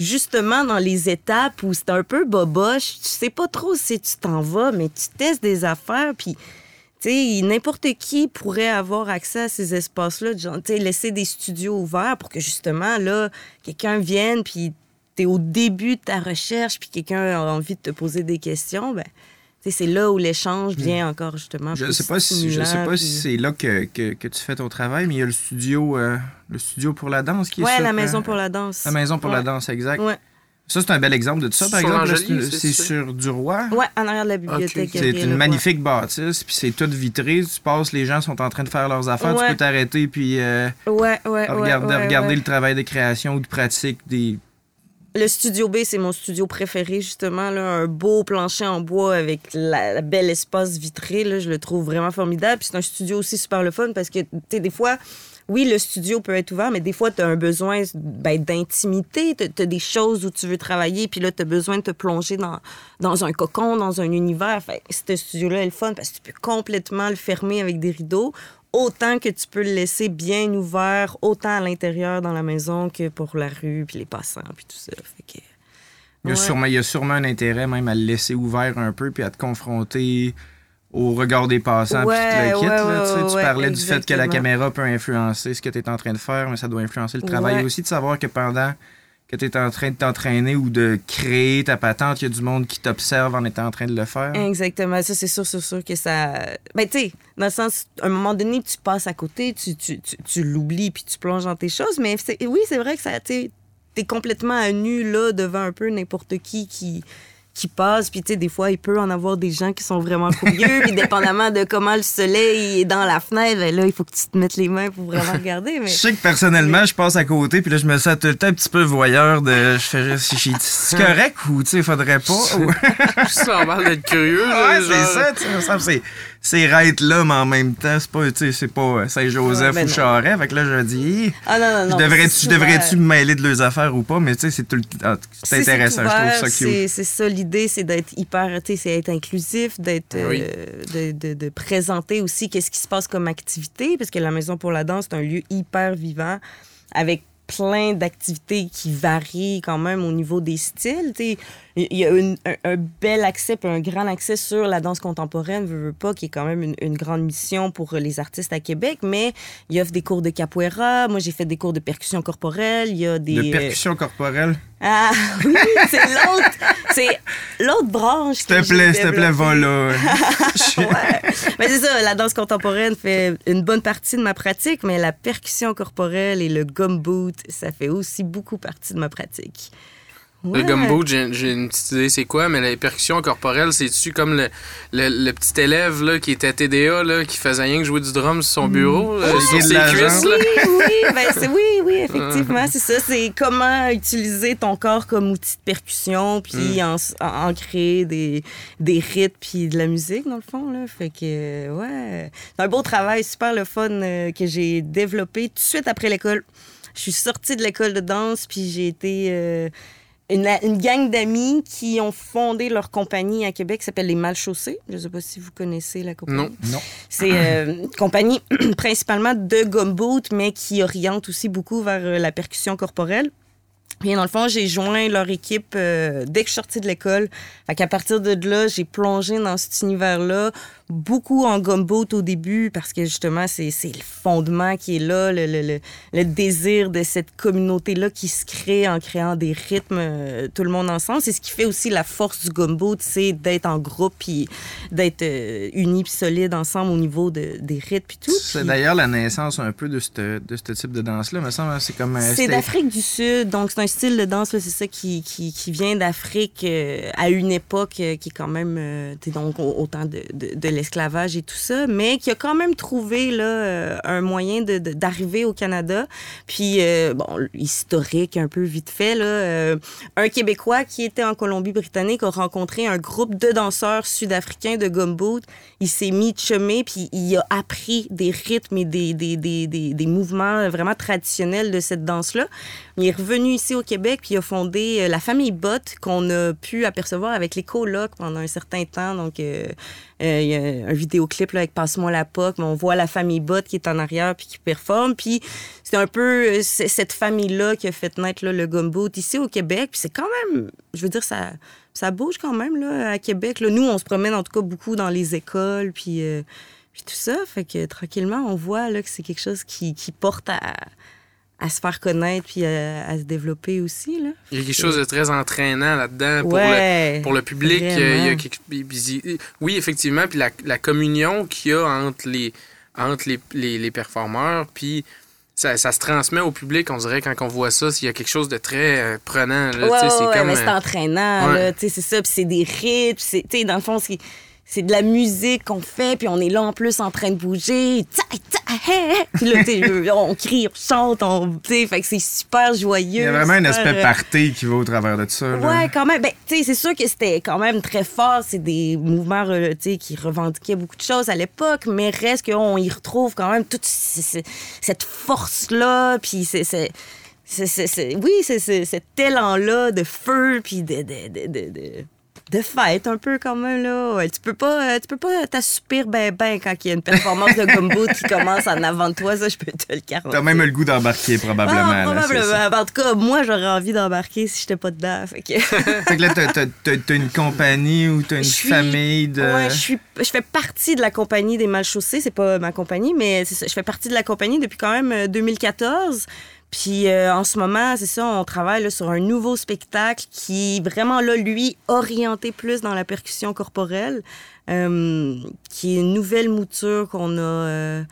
justement dans les étapes où c'est un peu boboche, tu sais pas trop si tu t'en vas, mais tu testes des affaires, puis tu n'importe qui pourrait avoir accès à ces espaces-là, tu laisser des studios ouverts pour que justement, là, quelqu'un vienne, puis t'es au début de ta recherche, puis quelqu'un a envie de te poser des questions, ben, tu c'est là où l'échange vient encore justement. Hmm. Je plus sais pas si, je stimulant, sais pas puis- si c'est là que, que, que tu fais ton travail, mais il y a le studio, euh, le studio pour la danse qui est Ouais, sur, la euh, maison pour la danse. La maison pour la danse, exact. Ouais. Ça, c'est un bel exemple de ça, par Sur exemple. C'est sur du roi. Ouais, en arrière de la bibliothèque. C'est une magnifique bâtisse, puis c'est tout vitré. Tu passes, les gens sont en train de faire leurs affaires. Tu peux t'arrêter puis euh, Ouais, ouais, ouais. regarder, ouais, regarder ouais. le travail de création ou de pratique des. Le studio B, c'est mon studio préféré, justement. Là, un beau plancher en bois avec la, la belle espace vitré. Là, je le trouve vraiment formidable. Puis c'est un studio aussi super le fun parce que, tu sais, des fois, oui, le studio peut être ouvert, mais des fois, tu as un besoin ben, d'intimité. Tu des choses où tu veux travailler, puis là, tu besoin de te plonger dans, dans un cocon, dans un univers. Fait ce studio-là est le fun parce que tu peux complètement le fermer avec des rideaux autant que tu peux le laisser bien ouvert, autant à l'intérieur dans la maison que pour la rue, puis les passants, puis tout ça. Fait que, il, y a ouais. sûrement, il y a sûrement un intérêt même à le laisser ouvert un peu, puis à te confronter au regard des passants, puis Ouais, tout le kit. ouais, là, tu sais. tu parlais du fait que la caméra peut influencer ce que tu es en train de faire, mais ça doit influencer le travail aussi, de savoir que pendant que tu es en train de t'entraîner ou de créer ta patente, il y a du monde qui t'observe en étant en train de le faire? Exactement. Ça, c'est sûr, c'est sûr que ça. Ben, tu sais, dans le sens, à un moment donné, tu passes à côté, tu, tu, tu, tu l'oublies, puis tu plonges dans tes choses. Mais oui, c'est vrai que ça, tu t'es complètement à nu, là, devant un peu n'importe qui qui qui passe, puis tu sais, des fois, il peut en avoir des gens qui sont vraiment curieux, puis dépendamment de comment le soleil est dans la fenêtre, ben là, il faut que tu te mettes les mains pour vraiment regarder, mais... Je sais que personnellement, je passe à côté, puis là, je me sens tout le temps un petit peu voyeur de. Je fais juste. si- C'est correct ou, tu sais, faudrait pas. ou- C'est normal d'être curieux. Ouais, c'est ça, tu sais, il me semble que c'est, c'est right là, mais en même temps, c'est pas, tu sais, c'est pas euh, Saint-Joseph Ouais, ben ou non. Charest. Fait que là, je dis, Ah non, non, non. devrais-tu, devrais-tu me mêler de leurs affaires ou pas? Mais tu sais, c'est tout le temps. C'est intéressant, je ouvert, trouve ça cute. c'est- C'est ça l'idée, c'est d'être hyper, tu sais, c'est être inclusif, d'être, Oui. euh, de, de- de présenter aussi qu'est-ce qui se passe comme activité, parce que la Maison pour la danse, c'est un lieu hyper vivant avec plein d'activités qui varient quand même au niveau des styles. tu sais. Il y a une- un, un bel accès, puis un grand accès sur la danse contemporaine, veux, veux pas, qui est quand même une, une grande mission pour les artistes à Québec, mais il offre des cours de capoeira. Moi, j'ai fait des cours de percussion corporelle. Il y a des... De percussion corporelle? ah oui, c'est l'autre, c'est l'autre branche. S'il te plaît, s'il te plaît, va là. Ouais. Mais c'est ça, la danse contemporaine fait une bonne partie de ma pratique, mais la percussion corporelle et le gumboot, ça fait aussi beaucoup partie de ma pratique. Le gumbo, j'ai une petite idée, c'est quoi, mais les percussions corporelles, c'est-tu comme le, le, le petit élève là, qui était TDA, là, qui faisait rien que jouer du drum sur son bureau, euh, Lié sur ses cuisses, là? Oui, oui, ben c'est oui, oui, effectivement, c'est ça. C'est comment utiliser ton corps comme outil de percussion, puis en, en- en créer des, des rythmes, puis de la musique, dans le fond. Là. Fait que, euh, ouais. C'est un beau travail, super le fun euh, que j'ai développé tout de suite après l'école. Je suis sortie de l'école de danse, puis j'ai été. euh, une, une gang d'amis qui ont fondé leur compagnie à Québec qui s'appelle Les Malchaussés. Je ne sais pas si vous connaissez la compagnie. Non. Non. C'est euh, une compagnie principalement de gumboot, mais qui oriente aussi beaucoup vers euh, la percussion corporelle. Et dans le fond, j'ai joint leur équipe euh, dès que je suis sortie de l'école. Fait qu'à partir de là, j'ai plongé dans cet univers-là, beaucoup en gumboot au début, parce que justement, c'est c'est le fondement qui est là, le, le, le, le désir de cette communauté-là qui se crée en créant des rythmes, euh, tout le monde ensemble. C'est ce qui fait aussi la force du gumboot, c'est d'être en groupe, puis d'être euh, unis puis solides ensemble au niveau de, des rythmes puis tout. C'est d'ailleurs la naissance un peu de ce de type de danse-là, me semble. hein, C'est comme. euh, c'est d'Afrique du Sud, donc c'est un style de danse, c'est ça qui, qui, qui vient d'Afrique euh, à une époque qui est quand même, donc au, au temps de, de, de l'esclavage et tout ça, mais qui a quand même trouvé là, euh, un moyen de- de- d'arriver au Canada. Puis, euh, bon, historique un peu vite fait, là, euh, un Québécois qui était en Colombie-Britannique a rencontré un groupe de danseurs sud-africains de gumboot. Il s'est mis de chemin, puis il a appris des rythmes et des, des, des, des, des mouvements vraiment traditionnels de cette danse-là. Il est revenu ici au Québec, puis il a fondé la famille Bott, qu'on a pu apercevoir avec les colocs pendant un certain temps. Donc, euh, il y a un vidéoclip là, avec Passe-moi la POC, mais on voit la famille Bott qui est en arrière puis qui performe. Puis c'est un peu euh, cette famille-là qui a fait naître le gumboot ici au Québec. Puis c'est quand même, je veux dire, ça, ça bouge quand même là, à Québec. Là. Nous, on se promène en tout cas beaucoup dans les écoles, puis, euh, puis tout ça. Fait que tranquillement, on voit là, que c'est quelque chose qui, qui porte à, à se faire connaître puis à, à se développer aussi. Là. Il y a quelque chose de très entraînant là-dedans pour, le, pour le public. euh, il y a quelque- oui, effectivement, puis la, la communion qu'il y a entre les, entre les, les, les performeurs, puis ça, ça se transmet au public, on dirait, quand on voit ça, s'il y a quelque chose de très euh, prenant. Là, Ouais, c'est ouais, comme, mais c'est euh, entraînant, là, tu sais, c'est ça, puis c'est des rythmes, c'est, dans le fond, c'est, c'est de la musique qu'on fait, puis on est là en plus en train de bouger. Puis là, tu sais, on crie, on chante, on, tu sais, fait que c'est super joyeux. Il y a vraiment un aspect euh, party qui va au travers de ça. là. Ouais, quand même. Ben, tu sais, c'est sûr que c'était quand même très fort. C'est des mouvements, euh, tu sais, qui revendiquaient beaucoup de choses à l'époque, mais reste qu'on y retrouve quand même toute cette force-là, puis c'est... oui, c'est c'est- cet élan-là de feu, puis de, de, de, de, de- fête un peu quand même, là. Tu peux pas euh, tu peux pas t'assoupir ben ben quand il y a une performance de gumbo qui commence en avant de toi, ça, je peux te le garantir. T'as même le goût d'embarquer, probablement. Ah, là, probablement. En tout cas, moi, j'aurais envie d'embarquer si j'étais pas dedans. Fait que... Fait que là, t'as- une compagnie ou t'as une famille de. Ouais, je, suis, je fais partie de la compagnie des mal chaussés. C'est pas ma compagnie, mais je fais partie de la compagnie depuis quand même euh, 2014. Puis euh, en ce moment, c'est ça, on travaille sur un nouveau spectacle qui vraiment là, lui, orienté plus dans la percussion corporelle, euh, qui est une nouvelle mouture qu'on a, euh,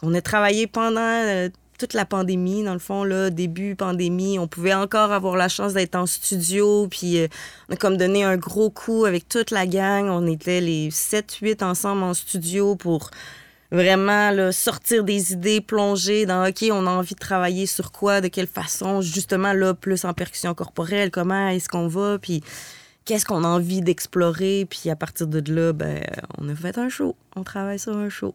qu'on a travaillé pendant euh, toute la pandémie, dans le fond, là, début pandémie. On pouvait encore avoir la chance d'être en studio, puis euh, on a comme donné un gros coup avec toute la gang. On était les 7-8 ensemble en studio pour vraiment sortir des idées, plonger dans OK, on a envie de travailler sur quoi, de quelle façon, justement là, plus en percussion corporelle, comment est-ce qu'on va, puis qu'est-ce qu'on a envie d'explorer, puis à partir de là, ben, on a fait un show. On travaille sur un show.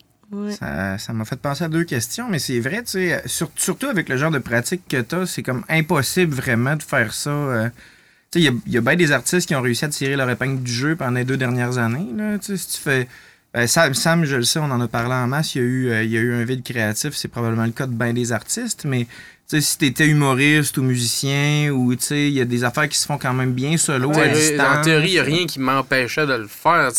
Ça m'a fait penser à deux questions, mais c'est vrai, tu sais, sur- surtout avec le genre de pratique que t'as, c'est comme impossible vraiment de faire ça. euh. Tu sais, il y a, y a bien des artistes qui ont réussi à tirer leur épingle du jeu pendant les deux dernières années. Là, tu sais, si tu fais. Euh, Sam, Sam, je le sais, on en a parlé en masse. Il y a eu, euh, il y a eu un vide créatif. C'est probablement le cas de bien des artistes. Mais si t'étais humoriste ou musicien, ou il y a des affaires qui se font quand même bien solo à Ouais, distance. en théorie, il n'y a rien qui m'empêchait de le faire,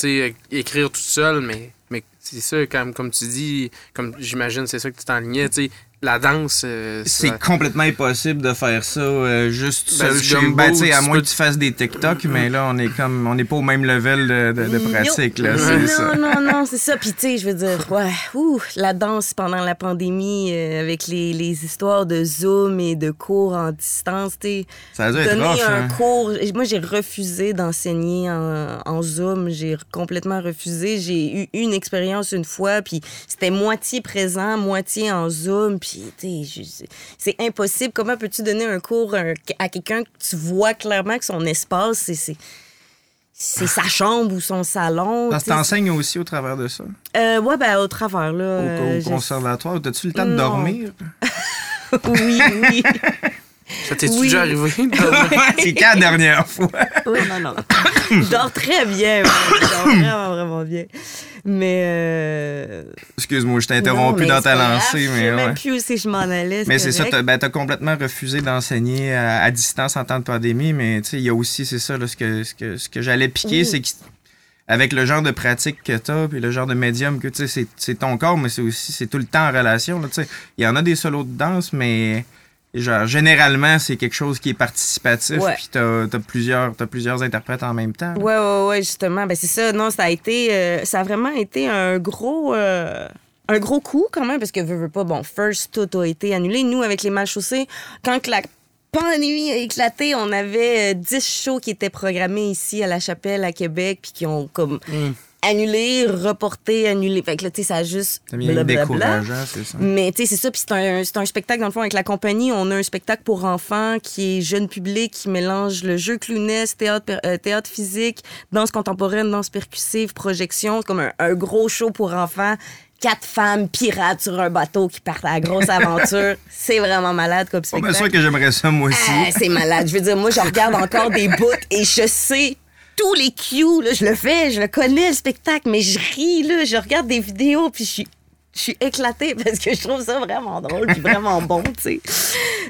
écrire tout seul, mais, mais c'est ça, comme, comme tu dis, comme j'imagine, c'est ça que tu t'enlignais, tu sais, la danse, euh, C'est ça- complètement impossible de faire ça euh, juste Ben, seul gumbo, ben, à moins que tu fasses des TikTok, mais là, on est comme on n'est pas au même level de, de- pratique. Là, non, ça. non, non, c'est ça. Puis, tu sais, je veux dire, ouais, ouh, la danse pendant la pandémie, euh, avec les, les histoires de Zoom et de cours en distance, tu sais, Ça a dû être donner rough. un hein. cours. Moi, j'ai refusé d'enseigner en, en Zoom. J'ai complètement refusé. J'ai eu une expérience une fois, puis c'était moitié présent, moitié en Zoom. Puis, c'est impossible. Comment peux-tu donner un cours euh, à quelqu'un que tu vois clairement que son espace, c'est. sa chambre ou son salon. Parce que t'enseignes aussi au travers de ça? Au, Euh, ouais, ben, au travers, là. euh, au je- conservatoire. T'as-tu le temps de dormir? Oui, oui. ça t'est Oui. déjà arrivé? c'est quand la dernière fois? oui, non, non. Je dors très bien. ouais. Je dors vraiment, vraiment bien. Mais. Euh... Excuse-moi, je t'ai interrompu dans ta lancée, Je mais sais ouais. même plus où c'est que je m'en allais. Mais c'est ça, t'as ben, t'as complètement refusé d'enseigner à, à distance en temps de pandémie, mais tu sais, il y a aussi, c'est ça, là, ce que, ce que, ce que j'allais piquer, Oui. c'est que avec le genre de pratique que t'as, puis le genre de médium que tu sais, c'est- c'est ton corps, mais c'est aussi, c'est tout le temps en relation, tu sais. Il y en a des solos de danse, mais genre, généralement, c'est quelque chose qui est participatif, Ouais. puis t'as as plusieurs, t'as plusieurs interprètes en même temps. là. Ouais, ouais, ouais, justement. Ben, c'est ça. Non, ça a été. euh, ça a vraiment été un gros. euh, un gros coup, quand même, parce que, veux, veux pas, bon, first, tout a été annulé. Nous, avec les mal chaussés, quand la pandémie a éclaté, on avait euh, 10 shows qui étaient programmés ici à La Chapelle, à Québec, puis qui ont, comme, annulé, reporté, annulé. Fait que là, tu sais, ça a juste. Blablabla. c'est ça. Mais tu sais, c'est ça. Puis c'est un, un spectacle, dans le fond, avec la compagnie. On a un spectacle pour enfants qui est jeune public, qui mélange le jeu clowness, théâtre, euh, théâtre physique, danse contemporaine, danse percussive, projection. C'est comme un, un gros show pour enfants. Quatre femmes pirates sur un bateau qui partent à la grosse aventure. c'est vraiment malade comme Pas spectacle. bien sûr que j'aimerais ça, moi aussi. Ah, c'est malade. Je veux dire, moi, je regarde encore des bouts et je sais tous les cues. Là, je le fais, je le connais, le spectacle, mais je ris. Là, je regarde des vidéos puis je suis, éclatée parce que je trouve ça vraiment drôle puis vraiment bon, tu sais.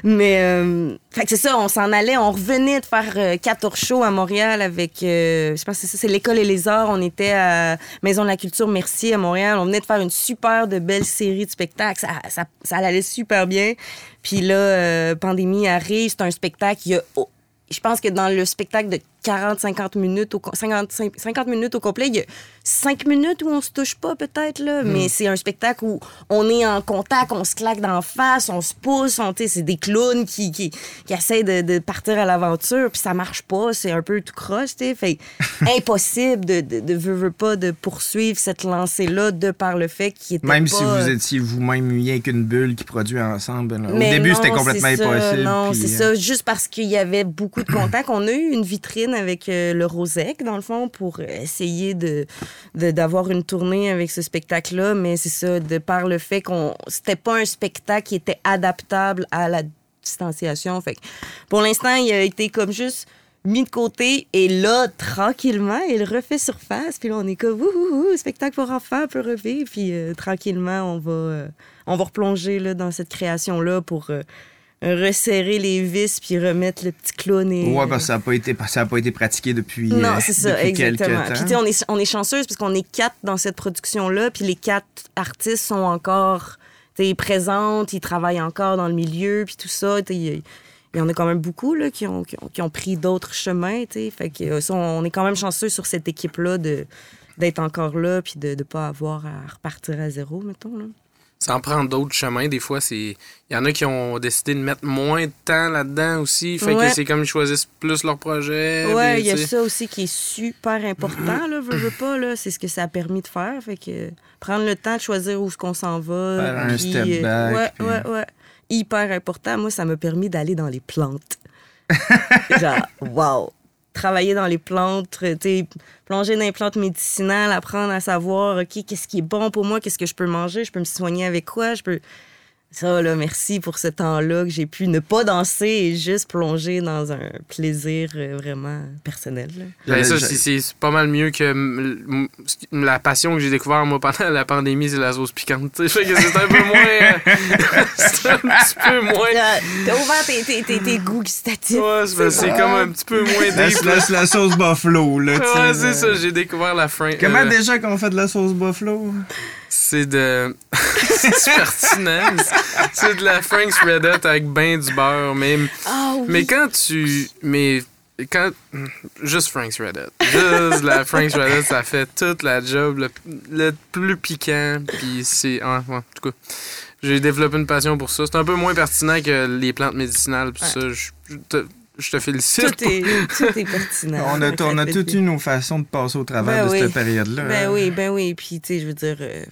Mais, euh, fait que c'est ça, on s'en allait, on revenait de faire euh, 14 shows à Montréal avec, euh, je pense que c'est ça, c'est l'École et les Arts. On était à Maison de la Culture Merci à Montréal. On venait de faire une super de belle série de spectacles. Ça, allait super bien. Puis là, euh, pandémie arrive, c'est un spectacle. Il y a, oh, je pense que dans le spectacle de 40-50 minutes, au, 50, 50 minutes au complet. Il y a 5 minutes où on se touche pas, peut-être, là, Hmm. mais c'est un spectacle où on est en contact, on se claque d'en face, on se pousse, on, c'est des clowns qui, qui, qui essaient de, de partir à l'aventure, puis ça marche pas, c'est un peu tout croche, tu. Fait impossible de, de, de, veux, veux pas, de poursuivre cette lancée-là de par le fait qu'il était Même pas... si vous étiez vous-même rien qu'une bulle qui produit ensemble. là. Au début, c'était complètement impossible. Non, c'est euh, ça. Juste parce qu'il y avait beaucoup de contacts. On a eu une vitrine avec euh, le Rosec, dans le fond, pour essayer de d'avoir une tournée avec ce spectacle-là. Mais c'est ça, de par le fait qu'on c'était pas un spectacle qui était adaptable à la distanciation. Fait que pour l'instant, il a été comme juste mis de côté et là, tranquillement, il refait surface. Puis là, on est comme, ouh, spectacle pour enfants peut revivre. Puis euh, tranquillement, on va, euh, on va replonger là, dans cette création-là pour resserrer les vis puis remettre le petit clown. Et, Ouais, parce que ça n'a pas, été- ça a pas été pratiqué depuis, non, euh, c'est ça, exactement. Puis, tu sais, on est, on est chanceuse parce qu'on est quatre dans cette production-là, puis les quatre artistes sont encore tu sais, présentes, ils travaillent encore dans le milieu, puis tout ça. Il y, en a quand même beaucoup là, qui, ont, qui, ont, qui ont pris d'autres chemins. Fait que, euh, ça, on est quand même chanceux sur cette équipe-là de d'être encore là, puis de ne pas avoir à repartir à zéro, mettons. Là. Sans prendre d'autres chemins, des fois, c'est. Il y en a qui ont décidé de mettre moins de temps là-dedans aussi. Fait Ouais. que c'est comme ils choisissent plus leur projet. Ouais, il y a ça aussi qui est super important, là, veux, veux pas, là. C'est ce que ça a permis de faire. Fait que prendre le temps de choisir où est-ce qu'on s'en va. Faire un puis, step euh, back, Ouais, puis- ouais, ouais. Hyper important. Moi, ça m'a permis d'aller dans les plantes. Genre, wow! Travailler dans les plantes, sais, plonger dans les plantes médicinales, apprendre à savoir, OK, qu'est-ce qui est bon pour moi, qu'est-ce que je peux manger, je peux me soigner avec quoi, je peux... Ça, là, merci pour ce temps-là que j'ai pu ne pas danser et juste plonger dans un plaisir euh, vraiment personnel. là. Ben, ça, c'est- pas mal mieux que la passion que j'ai découvert moi pendant la pandémie, c'est la sauce piquante. tu sais. Fait que c'est un peu moins. euh, c'est un petit peu moins. Là, T'as ouvert tes, tes, tes, tes goûts gustatifs. Ouais, c'est comme un petit peu moins deep. la- sauce buffalo, là. Ouais, c'est ça, j'ai découvert la fin. Comment euh, déjà qu'on fait de la sauce buffalo? C'est de. c'est pertinent. C'est de la Frank's Red Hot avec ben du beurre. Mais, Ah oui. mais quand tu. Mais. Quand. Juste Frank's Red Hot. Juste la Frank's Red Hot, ça fait toute la job. Le, le plus piquant. Puis c'est. ouais, en tout cas. J'ai développé une passion pour ça. C'est un peu moins pertinent que les plantes médicinales. Puis Ouais. ça, je, je te, je te félicite. Tout est, tout est pertinent. On a, on a eu nos façons de passer au travers Ben de oui. cette période-là. Ben oui, ben oui. Puis, tu sais, je veux dire. Euh...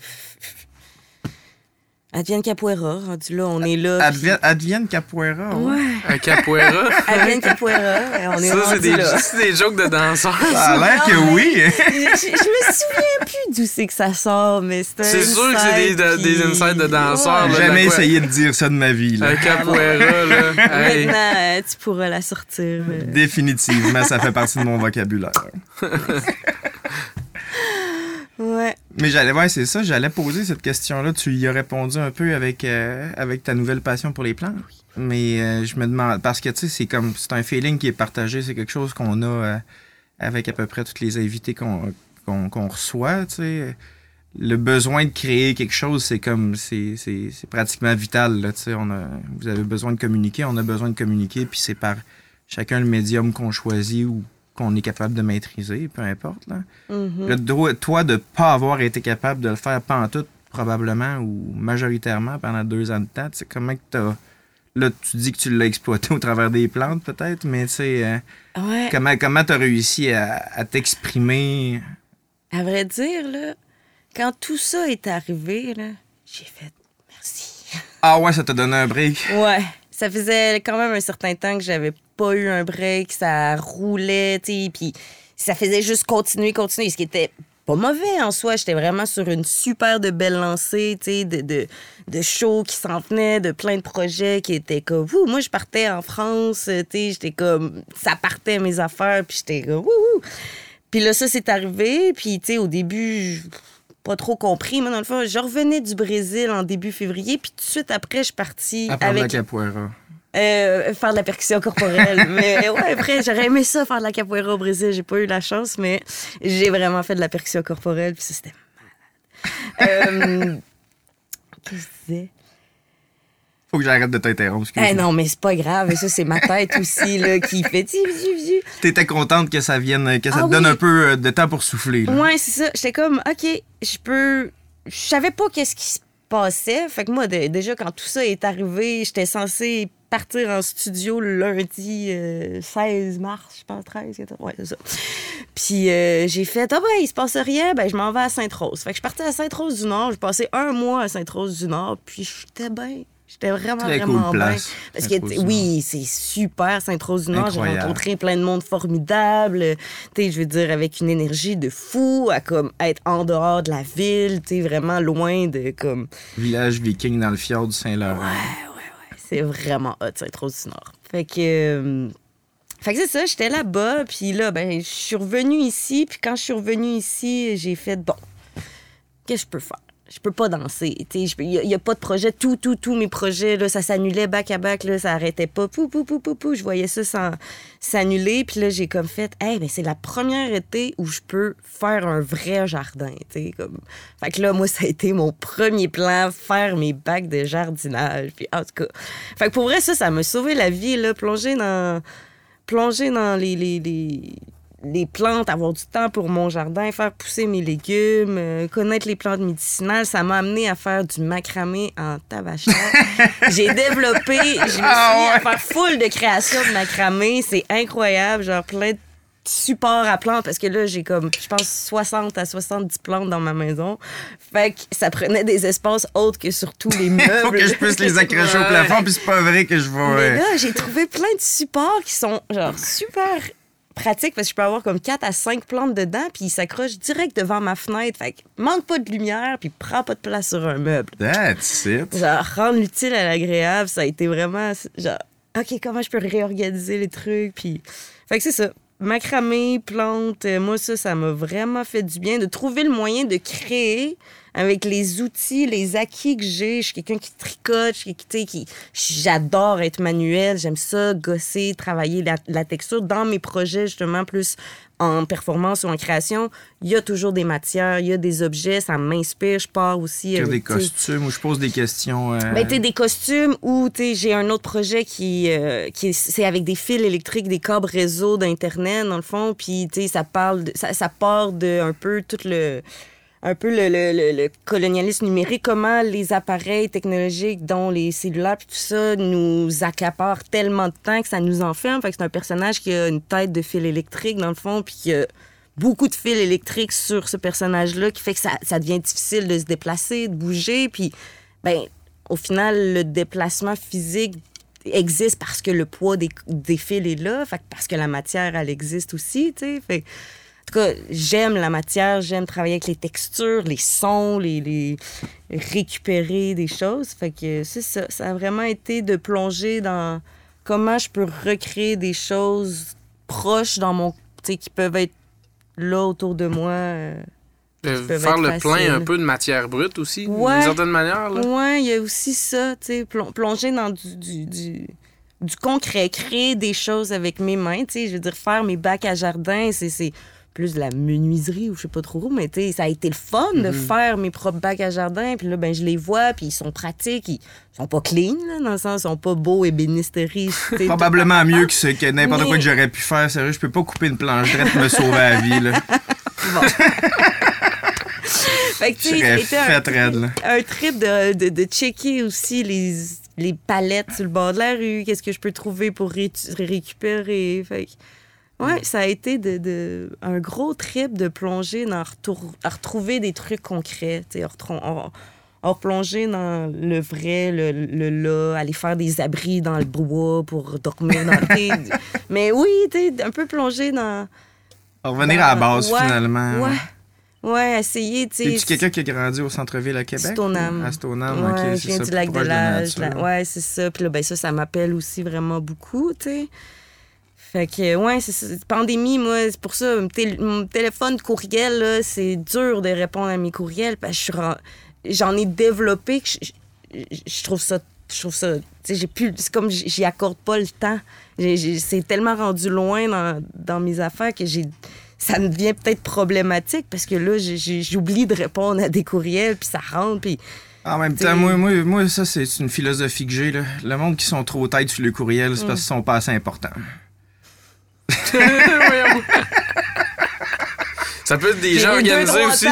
Advienne Capoeira, rendu là, on est là. puis- Advienne, advienne capoeira. ouais. Ouais. Un capoeira. Advienne Capoeira, on est ça, c'est rendu des, là. c'est des jokes de danseurs. Ça a l'air que Non, oui. je, je me souviens plus d'où c'est que ça sort, mais c'est un C'est sûr que c'est des- inside, des puis- insides de danseurs, Ouais. là. Jamais quoi? essayé de dire ça de ma vie. Là. Un capoeira, là. Hey. Maintenant, euh, tu pourras la sortir. euh. Définitivement, ça fait partie de mon vocabulaire. Ouais. Mais j'allais, ouais, c'est ça, j'allais poser cette question-là. Tu y as répondu un peu avec, euh, avec ta nouvelle passion pour les plantes. Mais euh, je me demande, parce que tu sais, c'est comme, c'est un feeling qui est partagé, c'est quelque chose qu'on a euh, avec à peu près tous les invités qu'on reçoit, tu sais. Le besoin de créer quelque chose, c'est comme, c'est c'est- c'est pratiquement vital, là, tu sais. On a, vous avez besoin de communiquer, on a besoin de communiquer, puis c'est par chacun le médium qu'on choisit ou qu'on est capable de maîtriser, peu importe, là. Mhm. Le droit- toi, de pas avoir été capable de le faire pantoute, probablement, ou majoritairement pendant deux ans de temps, tu sais, comment que t'as... Là, tu dis que tu l'as exploité au travers des plantes, peut-être, mais tu sais, euh, Ouais. comment comment t'as réussi à, à t'exprimer? À vrai dire, là, quand tout ça est arrivé, là, j'ai fait merci. Ah ouais, ça t'a donné un break. Ouais. Ça faisait quand même un certain temps que j'avais pas eu un break, ça roulait, tu sais, puis ça faisait juste continuer, continuer, ce qui était pas mauvais en soi. J'étais vraiment sur une super de belle lancée, tu sais, de, de, de shows qui s'en venaient, de plein de projets qui étaient comme, Ouh, moi, je partais en France, tu sais, j'étais comme, ça partait mes affaires, puis j'étais comme, wouhou. Puis là, ça, c'est arrivé, puis, tu sais, au début, pas trop compris, mais dans le fond, je revenais du Brésil en début février, puis tout de suite après, je suis partie la avec capoeira. Euh, faire de la percussion corporelle. mais ouais, après, j'aurais aimé ça, faire de la capoeira au Brésil. J'ai pas eu la chance, mais j'ai vraiment fait de la percussion corporelle, puis ça, c'était malade. Euh, Qu'est-ce que je disais? Faut que j'arrête de t'interrompre. Eh non, mais c'est pas grave. Ça, c'est ma tête aussi là, qui fait... T'étais contente que ça vienne, que ça Ah te donne un peu euh, de temps pour souffler. là. Ouais, c'est ça. J'étais comme, OK, je peux. Je savais pas qu'est-ce qui se passait. Fait que moi, déjà, quand tout ça est arrivé, j'étais censée partir en studio le lundi euh, 16 mars, je pense, 13, 14. Ouais, c'est ça. Puis euh, j'ai fait, ah ben, il se passe rien, ben, je m'en vais à Sainte-Rose. Fait que je partais à Sainte-Rose-du-Nord. J'ai passé un mois à Sainte-Rose-du-Nord, puis j'étais bien. J'étais vraiment, Très vraiment cool bien. Parce que, oui, c'est super, Sainte-Rose-du-Nord. J'ai rencontré plein de monde formidable. Tu sais, je veux dire, avec une énergie de fou, à comme être en dehors de la ville, tu vraiment loin de comme. Village viking dans le fjord du Saint-Laurent. C'est vraiment hot, Sainte-Rose-du-Nord. Fait que. euh, Fait que c'est ça, j'étais là-bas, puis là, ben, je suis revenue ici, puis quand je suis revenue ici, j'ai fait, bon, qu'est-ce que je peux faire? Je peux pas danser. Il n'y a, pas de projet. Tout, tout, tous mes projets, là, ça s'annulait back à back. Là, ça arrêtait pas. Pou, pou, pou, pou, pou. Je voyais ça s'annuler. Puis là, j'ai comme fait, hey, ben, c'est la première été où je peux faire un vrai jardin. Comme... Fait que là, moi, ça a été mon premier plan, faire mes bacs de jardinage. Puis en tout cas. Fait que pour vrai, ça, ça m'a sauvé la vie. Là, plonger dans, plonger dans les, les, les plantes, avoir du temps pour mon jardin, faire pousser mes légumes, euh, connaître les plantes médicinales, ça m'a amené à faire du macramé en tabachère. J'ai développé, je me suis mis Ah à faire full de création de macramé, c'est incroyable, genre plein de supports à plantes parce que là j'ai comme je pense 60 à 70 plantes dans ma maison. Fait que ça prenait des espaces autres que sur tous les meubles. Faut que je puisse les accrocher au plafond, puis c'est pas vrai que je vais. Mais là, j'ai trouvé plein de supports qui sont genre super pratiques parce que je peux avoir comme 4 à 5 plantes dedans puis ils s'accrochent direct devant ma fenêtre. Fait que manque pas de lumière puis prend pas de place sur un meuble. That's it. Genre rendre l'utile à l'agréable, ça a été vraiment genre OK, comment je peux réorganiser les trucs puis fait que c'est ça. Macramé, plantes, euh, moi ça ça m'a vraiment fait du bien de trouver le moyen de créer avec les outils, les acquis que j'ai. Je suis quelqu'un qui tricote, je suis quelqu'un, tu sais, qui j'adore être manuel, j'aime ça gosser, travailler la, la texture dans mes projets justement plus en performance ou en création, il y a toujours des matières, il y a des objets, ça m'inspire, je pars aussi avec, des costumes où je pose des questions. euh, ben, tu des costumes sais, j'ai un autre projet qui, euh, qui est- c'est avec des fils électriques, des câbles réseau d'Internet, dans le fond. Puis, tu sais, ça parle, de- ça, ça part de un peu tout le un peu le, colonialisme numérique, comment les appareils technologiques, dont les cellulaires puis tout ça, nous accaparent tellement de temps que ça nous enferme. Fait que c'est un personnage qui a une tête de fil électrique, dans le fond, puis qui a beaucoup de fils électriques sur ce personnage-là, qui fait que ça, devient difficile de se déplacer, de bouger, puis ben, au final, le déplacement physique existe parce que le poids des, des fils est là, fait parce que la matière, elle existe aussi, tu sais. Tout cas, j'aime la matière, j'aime travailler avec les textures, les sons, les, les récupérer des choses. Fait que c'est ça. Ça a vraiment été de plonger dans comment je peux recréer des choses proches dans mon... Tu sais, qui peuvent être là autour de moi. euh, Euh, faire le plein un peu de matière brute aussi, Ouais. d'une certaine manière. Ouais, il y a aussi ça, tu sais, plon- plonger dans du, du, du, du concret, créer des choses avec mes mains, tu sais, je veux dire, faire mes bacs à jardin, c'est c'est plus de la menuiserie ou je sais pas trop, mais tu sais, ça a été le fun de Mhm. faire mes propres bacs à jardin, puis là, ben, je les vois, puis ils sont pratiques, ils sont pas clean, là, dans le sens, ils sont pas beaux, ébénisterie. tu sais, Probablement mieux que, ce, que n'importe Mais- quoi que j'aurais pu faire. Sérieux, je peux pas couper une planche droite me sauver la vie. Là. Fait que, c'était un, fait raide. Là. un trip de, de, de checker aussi les, les palettes sur le bord de la rue, qu'est-ce que je peux trouver pour ré- récupérer. Fait que, ouais, ça a été de, de- un gros trip de plonger dans retour- à retrouver des trucs concrets, à- à replonger dans le vrai, le, le là, aller faire des abris dans le bois pour dormir dans le. Mais oui, un peu plonger dans... Revenir à la base, Ouais, finalement. Ouais, ouais, essayer, tu sais... Es-tu quelqu'un qui a grandi au centre-ville à Québec? Stoneham. À Stoneham, Ouais, ok. c'est viens ça, du lac de la l'Âge. Ouais, c'est ça. Puis là, ben ça, ça m'appelle aussi vraiment beaucoup, tu sais. Fait que, ouais, c'est. Pandémie, moi, c'est pour ça, mon, tél- mon téléphone courriel, là, c'est dur de répondre à mes courriels parce que j'en ai développé que je, trouve ça. Je trouve ça. J'ai plus. C'est comme j'y accorde pas le temps. C'est tellement rendu loin dans, dans mes affaires que j'ai. Ça devient peut-être problématique parce que là, j'oublie de répondre à des courriels, puis ça rentre, puis. En même temps, moi, moi, moi, ça, c'est une philosophie que j'ai. là. Le monde qui sont trop têtes sur le courriel, c'est parce qu'ils sont pas assez importants. 我也不。Ça peut être des gens organisés aussi.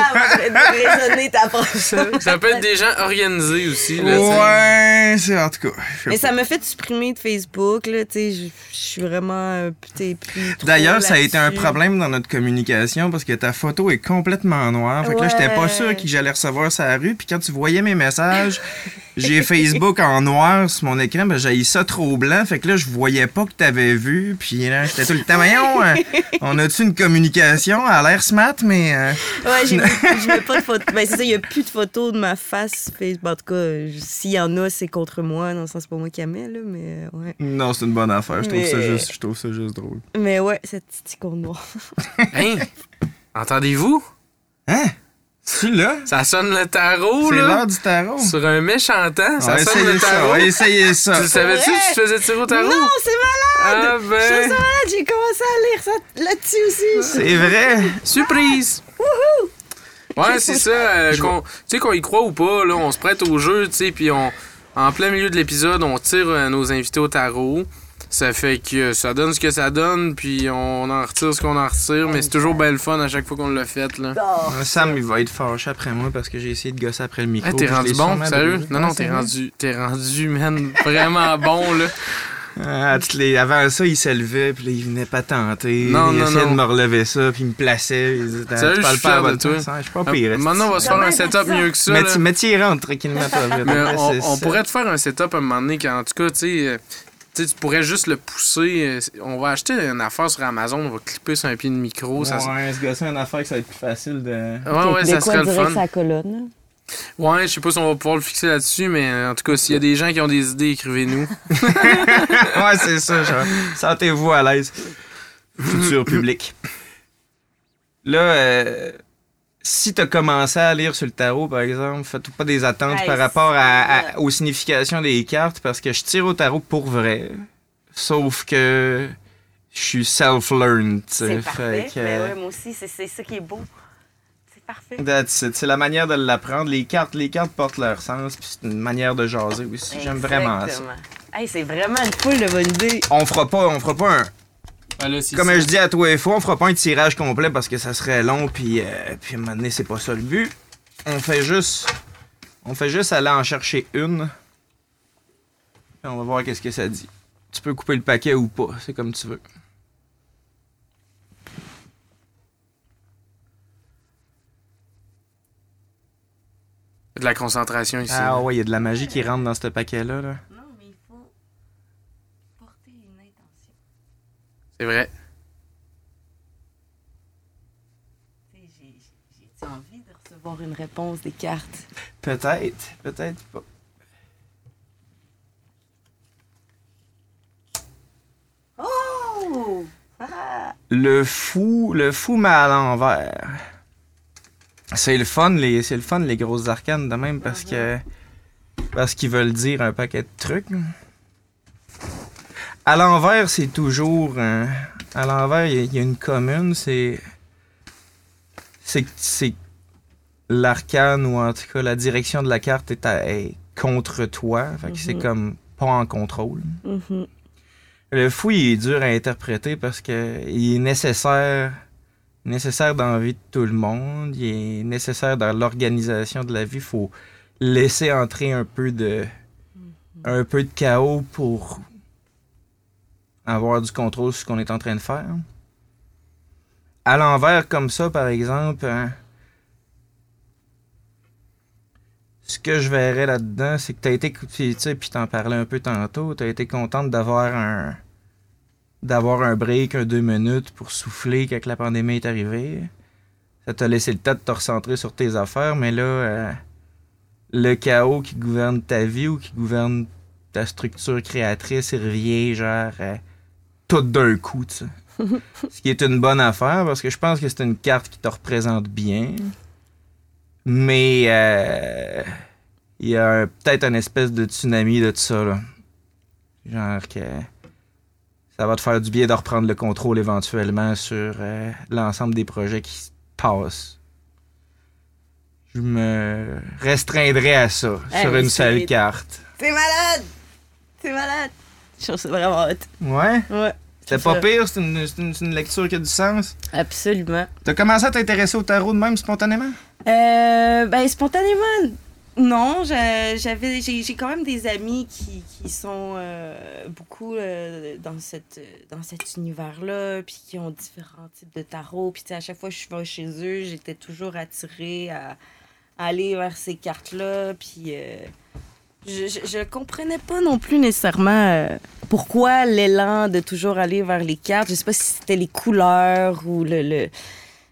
Ça peut être des gens organisés aussi. Ouais, c'est en tout cas. Mais ça m'a fait supprimer de Facebook, je suis vraiment euh, D'ailleurs, ça a été un problème dans notre communication parce que ta photo est complètement noire. Fait que là, j'étais pas sûr que j'allais recevoir ça à la rue. Puis quand tu voyais mes messages, j'ai Facebook en noir sur mon écran. Ben, j'ai ça trop blanc. Fait que là, je voyais pas que t'avais vu. Puis là, j'étais tout le temps, euh, on a-tu une communication à l'air mais. euh, Ouais, j'ai je mets pas de photos. Ben, c'est ça, il y a plus de photos de ma face Facebook. En tout cas, euh, s'il y en a, c'est contre moi. Non, ça, c'est pas moi qui la mets, là, mais euh, ouais. Non, c'est une bonne affaire. Je trouve, ça juste, je trouve ça juste drôle. Mais ouais, cette petite icône noire. Hein? Entendez-vous? Hein? Tu là? Ça sonne le tarot, C'est là. l'heure du tarot. Sur un méchant temps, ça sonne le tarot. On va essayer ça. Tu savais-tu que tu faisais tirer au tarot? Non, c'est malade! Ah Je ben, suis malade, j'ai commencé à lire ça là-dessus aussi. C'est vrai. surprise! Ouais, c'est ça. euh, tu sais qu'on y croit ou pas, là, on se prête au jeu, tu sais, puis on, en plein milieu de l'épisode, on tire euh, nos invités au tarot. Ça fait que ça donne ce que ça donne, puis on en retire ce qu'on en retire, mais c'est toujours bien le fun à chaque fois qu'on l'a fait, là. Euh, Sam, il va être fâché après moi parce que j'ai essayé de gosser après le micro. Hey, t'es rendu bon, sérieux? Non, non, Ouais, t'es rendu, t'es rendu, man, vraiment bon, là. Ah, les- Avant ça, il se levait, puis là, il venait pas tenter. Non, il non, essayait non. de me relever ça, puis il me plaçait. Il disait, Sérieux, tu parles pas de toi. place, Je suis pas pire. Maintenant, on va se faire un setup mieux que ça, Mais tu mais tu y rentres tranquillement. Mais on, on pourrait te faire un setup à un moment donné, qu'en tout cas, tu sais, euh, tu sais, tu pourrais juste le pousser. euh, On va acheter une affaire sur Amazon, on va clipper sur un pied de micro. Ça, Ouais, ce gars-là, une affaire que ça va être plus facile de. ouais, ouais, ça serait le fun. sa colonne. Ouais, je sais pas si on va pouvoir le fixer là-dessus, mais euh, en tout cas, s'il y a des gens qui ont des idées, écrivez-nous. ouais, c'est ça. genre, Sentez-vous à l'aise. Futur public. Là, euh, si t'as commencé à lire sur le tarot, par exemple, faites pas des attentes Hey, par rapport à- aux significations des cartes parce que je tire au tarot pour vrai. Sauf que je suis self-learned, tu. C'est Fait parfait. que, Mais ouais, moi aussi, c'est ça qui est beau. C'est parfait. C'est la manière de l'apprendre. Les cartes, les cartes portent leur sens, puis c'est une manière de jaser aussi. J'aime vraiment ça. Hey, c'est vraiment une foule de bonnes idées. On fera pas, on fera pas un, Comme je dis à toi et fois, on fera pas un tirage complet parce que ça serait long, puis, euh, puis à un moment donné, c'est pas ça le but. On fait juste. On fait juste aller en chercher une. Puis on va voir qu'est-ce que ça dit. Tu peux couper le paquet ou pas, c'est comme tu veux. De la concentration ici. Ah ouais, il y a de la magie qui rentre dans ce paquet-là. Là. Non, mais il faut porter une intention. C'est vrai. J'ai envie de recevoir une réponse des cartes? Peut-être, peut-être pas. Oh! Le fou, le fou mais à l'envers. C'est le fun les, c'est le fun les grosses arcanes de même parce que parce qu'ils veulent dire un paquet de trucs. À l'envers, c'est toujours un- à l'envers, il y a- il y, a une commune, c'est c'est l'arcane ou en tout cas la direction de la carte est, à- est contre toi, fait que c'est Mhm. comme pas en contrôle. Mhm. Le fou, il est dur à interpréter parce que il est nécessaire, nécessaire dans la vie de tout le monde. Il est nécessaire dans l'organisation de la vie. Il faut laisser entrer un peu de, un peu de chaos pour avoir du contrôle sur ce qu'on est en train de faire. À l'envers, comme ça, par exemple, hein, ce que je verrais là-dedans, c'est que tu as été, puis, tu sais, puis t'en parlais un peu tantôt, tu as été contente d'avoir un d'avoir un break, un deux minutes pour souffler quand la pandémie est arrivée. Ça t'a laissé le temps de te recentrer sur tes affaires, mais là, euh, le chaos qui gouverne ta vie ou qui gouverne ta structure créatrice, il revient genre euh, tout d'un coup, tu sais. Ce qui est une bonne affaire parce que je pense que c'est une carte qui te représente bien. Mais euh, il y a peut-être une espèce de tsunami de tout ça, là. Genre que ça va te faire du bien de reprendre le contrôle éventuellement sur euh, l'ensemble des projets qui se passent. Je me restreindrai à ça, sur une seule carte. C'est malade! C'est malade! Je trouve ça vraiment hot. Ouais? Ouais. C'était pas pire, c'est une, c'est une- c'est une lecture qui a du sens. Absolument. T'as commencé à t'intéresser au tarot de même spontanément? Euh, ben, spontanément, non. J'a- J'avais, j'ai, quand même des amis qui, qui sont euh, beaucoup euh, dans, cette, dans cet univers-là, puis qui ont différents types de tarot. Puis, à chaque fois que je vais chez eux, j'étais toujours attirée à, à aller vers ces cartes-là. Puis, euh, je, je comprenais pas non plus nécessairement euh, pourquoi l'élan de toujours aller vers les cartes. Je sais pas si c'était les couleurs ou le, le-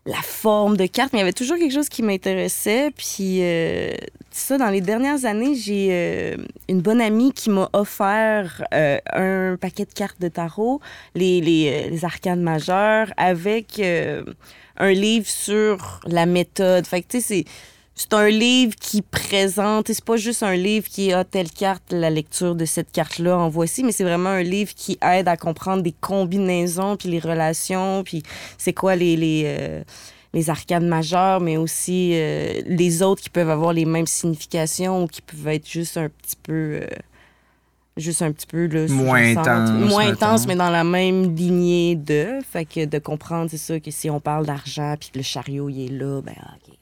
la forme de carte, mais il y avait toujours quelque chose qui m'intéressait. Puis euh, ça, dans les dernières années, j'ai euh, une bonne amie qui m'a offert euh, un paquet de cartes de tarot, les, les, euh, les arcanes majeures, avec euh, un livre sur la méthode. Fait que, tu sais, c'est... C'est un livre qui présente, c'est pas juste un livre qui a telle carte, la lecture de cette carte-là en voici, mais c'est vraiment un livre qui aide à comprendre des combinaisons, puis les relations, puis c'est quoi les, les, euh, les arcanes majeures, mais aussi euh, les autres qui peuvent avoir les mêmes significations ou qui peuvent être juste un petit peu. euh, juste un petit peu là, Moins intense, Moins intense, mais dans la même lignée de. Fait que de comprendre, c'est ça, que si on parle d'argent, puis que le chariot, il est là, ben, OK.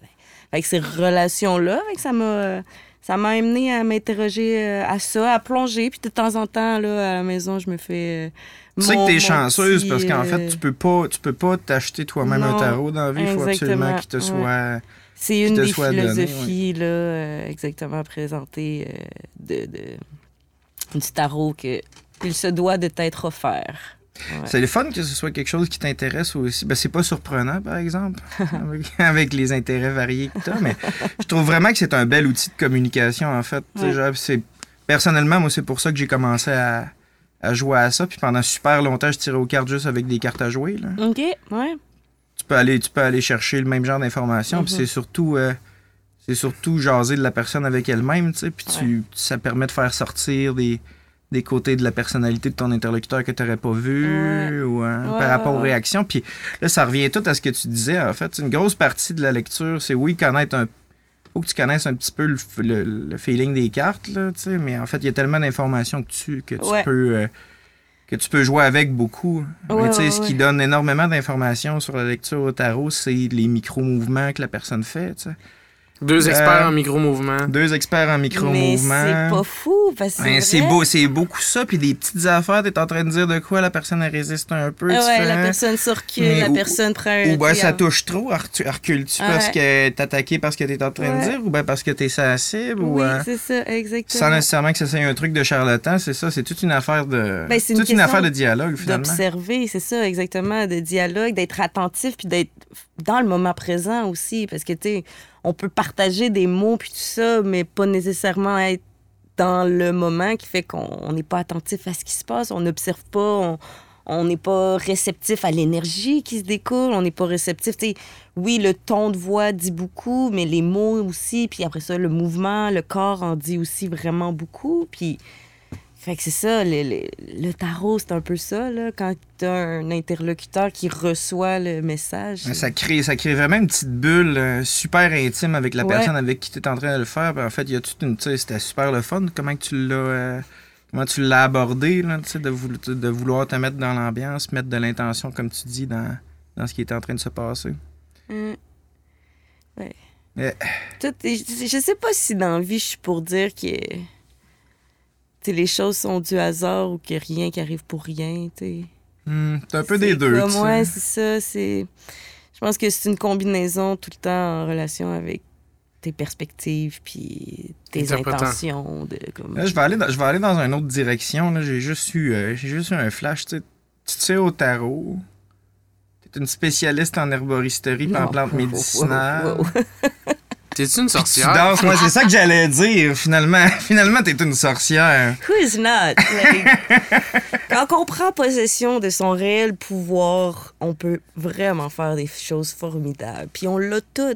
Que ces relations-là, ça m'a. euh, Ça m'a amené à m'interroger euh, à ça, à plonger. Puis de temps en temps, là, à la maison, je me fais. euh, Tu sais que t'es chanceuse petit, parce qu'en euh, fait, tu peux pas, tu peux pas t'acheter toi-même un tarot dans la vie. Il faut absolument qu'il te ouais. soit. C'est une des soit donné, philosophies, là, euh, exactement présentées euh, de, de- du tarot que il se doit de t'être offert. Ouais. C'est le fun que ce soit quelque chose qui t'intéresse aussi. Ben, c'est pas surprenant, par exemple, avec, les intérêts variés que t'as, mais je trouve vraiment que c'est un bel outil de communication, en fait. Tu Ouais. genre. Personnellement, moi, c'est pour ça que j'ai commencé à, à jouer à ça. Puis pendant super longtemps, je tirais aux cartes juste avec des cartes à jouer. Là. OK, ouais. Tu, peux aller, tu peux aller chercher le même genre d'informations. Puis Mhm. c'est surtout... euh, c'est surtout jaser de la personne avec elle-même, tu sais, puis tu, ça permet de faire sortir des, des côtés de la personnalité de ton interlocuteur que tu n'aurais pas vu Ouais. ou hein, Ouais, par rapport aux réactions. Puis là, ça revient tout à ce que tu disais, en fait. Une grosse partie de la lecture, c'est oui, connaître un faut que tu connaisses un petit peu le, le- le feeling des cartes, là, mais en fait, il y a tellement d'informations que tu, que tu Ouais. peux... euh, que tu peux jouer avec beaucoup. Mais Ouais, tu sais, ouais, ce qui donne énormément d'informations sur la lecture au tarot, c'est les micro-mouvements que la personne fait. Deux Euh, experts en micro-mouvement. Deux experts en Mais micro-mouvement. c'est pas fou, parce que Ben, c'est beau, c'est beaucoup ça, puis des petites affaires, t'es en train de dire de quoi la personne elle résiste un peu, Ah tu ouais, fais, la hein? personne se recule, Mais la ou- personne prend un... Ou ben ça touche trop, recu- recules-tu Ouais. parce que t'es attaqué parce que t'es en train de dire, ou ben parce que t'es sensible, ou Oui, euh, c'est ça, exactement. sans nécessairement que ça soit un truc de charlatan, c'est ça, c'est toute une affaire de... Ben, c'est une toute une question affaire de dialogue, finalement. d'observer, c'est ça, exactement, de dialogue, d'être attentif, puis d'être dans le moment présent aussi, parce que, tu on peut partager des mots, puis tout ça, mais pas nécessairement être dans le moment qui fait qu'on on n'est pas attentif à ce qui se passe, on n'observe pas, on n'est pas réceptif à l'énergie qui se découle, on n'est pas réceptif, tu sais, oui, le ton de voix dit beaucoup, mais les mots aussi, puis après ça, le mouvement, le corps en dit aussi vraiment beaucoup, puis... Fait que c'est ça, le, le- le tarot, c'est un peu ça, là, quand t'as un interlocuteur qui reçoit le message. Ça crée, ça crée vraiment une petite bulle euh, super intime avec la Ouais. personne avec qui tu es en train de le faire. Puis en fait, il y a toute une. C'était super le fun. Comment tu l'as. euh, comment tu l'as abordé, là, tu sais, de, voulo- de vouloir te mettre dans l'ambiance, mettre de l'intention, comme tu dis, dans, dans ce qui est en train de se passer. Hum. Ouais. Mais- Tout je sais pas si dans la vie, je suis pour dire que les choses sont du hasard ou que rien qui arrive pour rien. tu sais. Hmm, c'est un peu des deux. comme, ouais, c'est ça. C'est... Je pense que c'est une combinaison tout le temps en relation avec tes perspectives puis tes intentions. De, comme... Là, je vais aller dans, je vais aller dans une autre direction. là. J'ai juste eu, euh, j'ai juste eu un flash. Tu sais. Au tarot. Tu es une spécialiste en herboristerie et en plantes wow, médicinales. wow. T'es-tu une tu sorcière? danses, moi, c'est ça que j'allais dire. Finalement, finalement, t'es une sorcière. Who's not? Like, quand on prend possession de son réel pouvoir, on peut vraiment faire des choses formidables. Puis on l'a tout.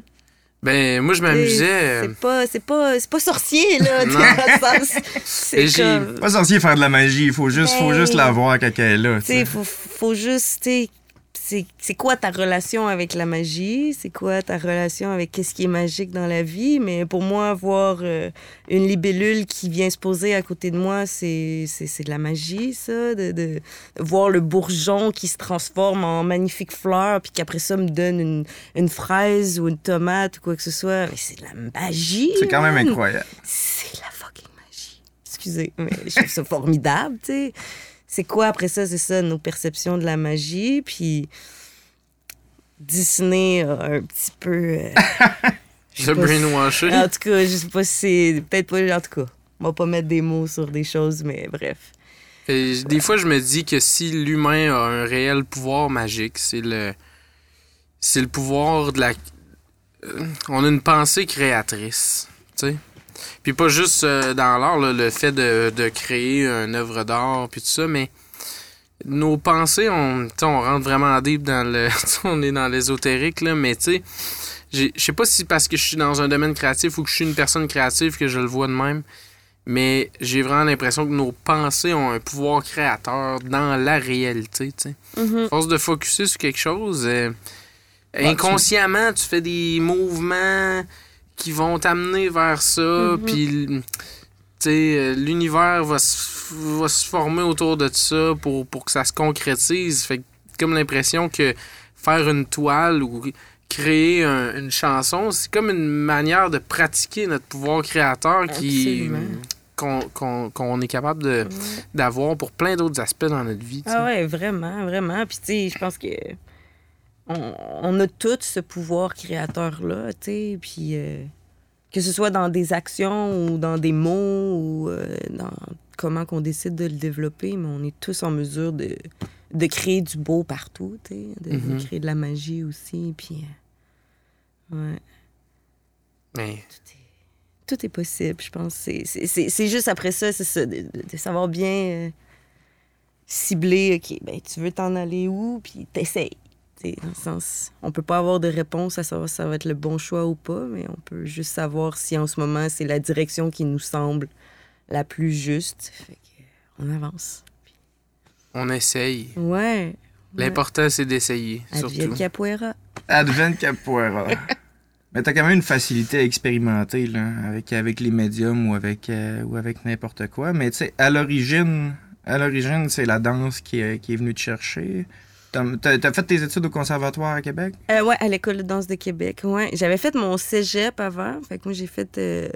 Ben, moi, je m'amusais. C'est pas, c'est pas, c'est pas sorcier, là. C'est comme... Pas sorcier faire de la magie. Il faut juste, faut Ben, juste la voir quand elle est là. tu sais, faut, faut juste, tu c'est quoi ta relation avec la magie, c'est quoi ta relation avec qu'est-ce qui est magique dans la vie? Mais pour moi, voir euh, une libellule qui vient se poser à côté de moi, c'est de la magie, ça. De, de voir le bourgeon qui se transforme en magnifique fleur, puis qu'après ça me donne une, une fraise ou une tomate ou quoi que ce soit. Mais c'est de la magie. C'est quand même incroyable. C'est la fucking magie. Excusez, mais je trouve ça formidable, tu sais. C'est quoi après ça? C'est ça, nos perceptions de la magie. Puis Disney a un petit peu. euh, si- brainwashing. En tout cas, je sais pas si c'est. Peut-être pas. En tout cas, on va pas mettre des mots sur des choses, mais bref. Et des fois, je me dis que si l'humain a un réel pouvoir magique, c'est le. C'est le pouvoir de la. euh, On a une pensée créatrice. Tu sais. Puis pas juste euh, dans l'art, le fait de, de créer une œuvre d'art, puis tout ça, mais nos pensées, on, tu sais, on rentre vraiment deep dans le. on est dans l'ésotérique, là, mais tu sais. j'ai- Je sais pas si parce que je suis dans un domaine créatif ou que je suis une personne créative que je le vois de même. Mais j'ai vraiment l'impression que nos pensées ont un pouvoir créateur dans la réalité. tu sais. Mhm. À force de focuser sur quelque chose, euh, tu- inconsciemment, tu... fais des mouvements qui vont t'amener vers ça. Puis, tu sais, euh, l'univers va se, va se former autour de ça pour, pour que ça se concrétise. Fait que, comme l'impression que faire une toile ou créer un- une chanson, c'est comme une manière de pratiquer notre pouvoir créateur qui qu'on est capable d'avoir pour plein d'autres aspects dans notre vie. Ah ouais, vraiment, vraiment. Puis tu sais, je pense que on, on a tous ce pouvoir créateur-là, tu sais, puis euh, que ce soit dans des actions ou dans des mots ou euh, dans comment qu'on décide de le développer, mais on est tous en mesure de, de créer du beau partout, tu sais, de, de Mhm. créer de la magie aussi, puis euh, ouais, Mais tout est, tout est possible, je pense. C'est- juste après ça, c'est ça, de, de- de savoir bien euh, cibler, OK, ben tu veux t'en aller où, puis t'essayes. T'sais, Dans le sens, on peut pas avoir de réponse à savoir si ça va être le bon choix ou pas, mais on peut juste savoir si en ce moment c'est la direction qui nous semble la plus juste. Fait on avance. on essaye. Ouais. L'important, c'est d'essayer, Advienne surtout. capoeira. Advent Capoeira. Mais t'as quand même une facilité à expérimenter là, avec, avec les médiums ou avec, euh, ou avec n'importe quoi. Mais tu sais, à l'origine, à l'origine, c'est la danse qui est, qui est venue te chercher. T'as t'as fait tes études au conservatoire à Québec? Euh, ouais, à l'école de danse de Québec. Ouais, j'avais fait mon cégep avant. Fait que moi, j'ai fait euh,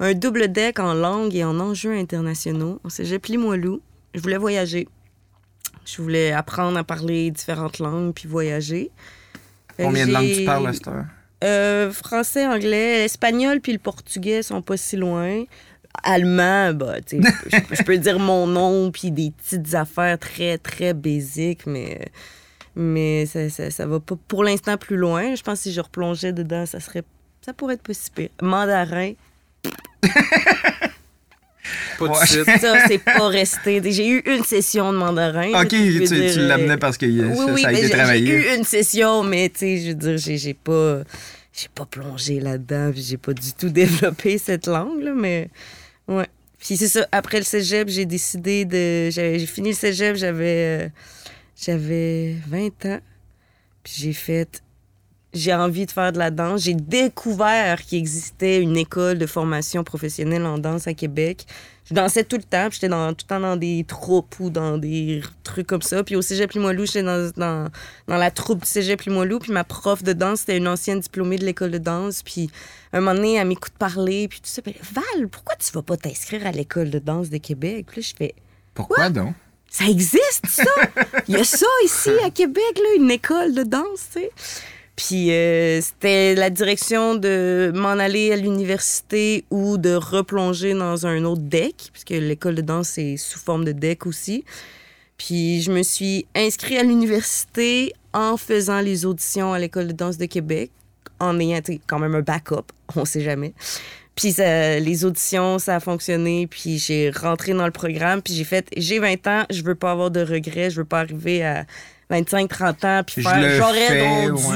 un double deck en langue et en enjeux internationaux au cégep Limoilou. Je voulais voyager. Je voulais apprendre à parler différentes langues puis voyager. Fait Combien de langues tu parles à cette heure? Euh, français, anglais, l'espagnol puis le portugais sont pas si loin. Allemand, bah, tu sais, je peux- je peux dire mon nom puis des petites affaires très, très basiques, mais, mais ça, ça, ça va pas pour l'instant plus loin. Je pense que si je replongeais dedans, ça serait ça pourrait être pas si pire. Mandarin, Pas de Ouais. suite. ça, c'est pas resté. J'ai eu une session de mandarin. Ok, tu, tu dire, l'amenais euh, parce que euh, oui, ça, oui, ça a été j'ai- travaillé. J'ai eu une session, mais tu sais, je veux dire, j'ai pas, j'ai pas plongé là-dedans, puis j'ai pas du tout développé cette langue, là, mais ouais. Puis c'est ça, après le cégep, j'ai décidé de. J'ai fini le cégep, j'avais, euh, j'avais 20 ans, puis j'ai fait. J'ai envie de faire de la danse. J'ai découvert qu'il existait une école de formation professionnelle en danse à Québec. Je dansais tout le temps, puis j'étais dans, tout le temps dans des troupes ou dans des trucs comme ça. Puis au Cégep Limoilou, j'étais dans, dans, dans la troupe du Cégep Limoilou, puis ma prof de danse, c'était une ancienne diplômée de l'école de danse. Puis un moment donné, elle m'écoute parler, puis tout ça. Puis Val, pourquoi tu vas pas t'inscrire à l'école de danse de Québec? Puis là, je fais, Pourquoi donc? ça existe, ça! Il y a ça ici à Québec, là, une école de danse, tu sais. Puis euh, c'était la direction de m'en aller à l'université ou de replonger dans un autre deck, puisque l'école de danse est sous forme de deck aussi. Puis je me suis inscrite à l'université en faisant les auditions à l'école de danse de Québec, en ayant quand même un backup, on sait jamais. Puis les auditions, ça a fonctionné, puis j'ai rentré dans le programme, puis j'ai fait, j'ai 20 ans, je veux pas avoir de regrets, je veux pas arriver à 25, 30 ans, puis faire, j'aurais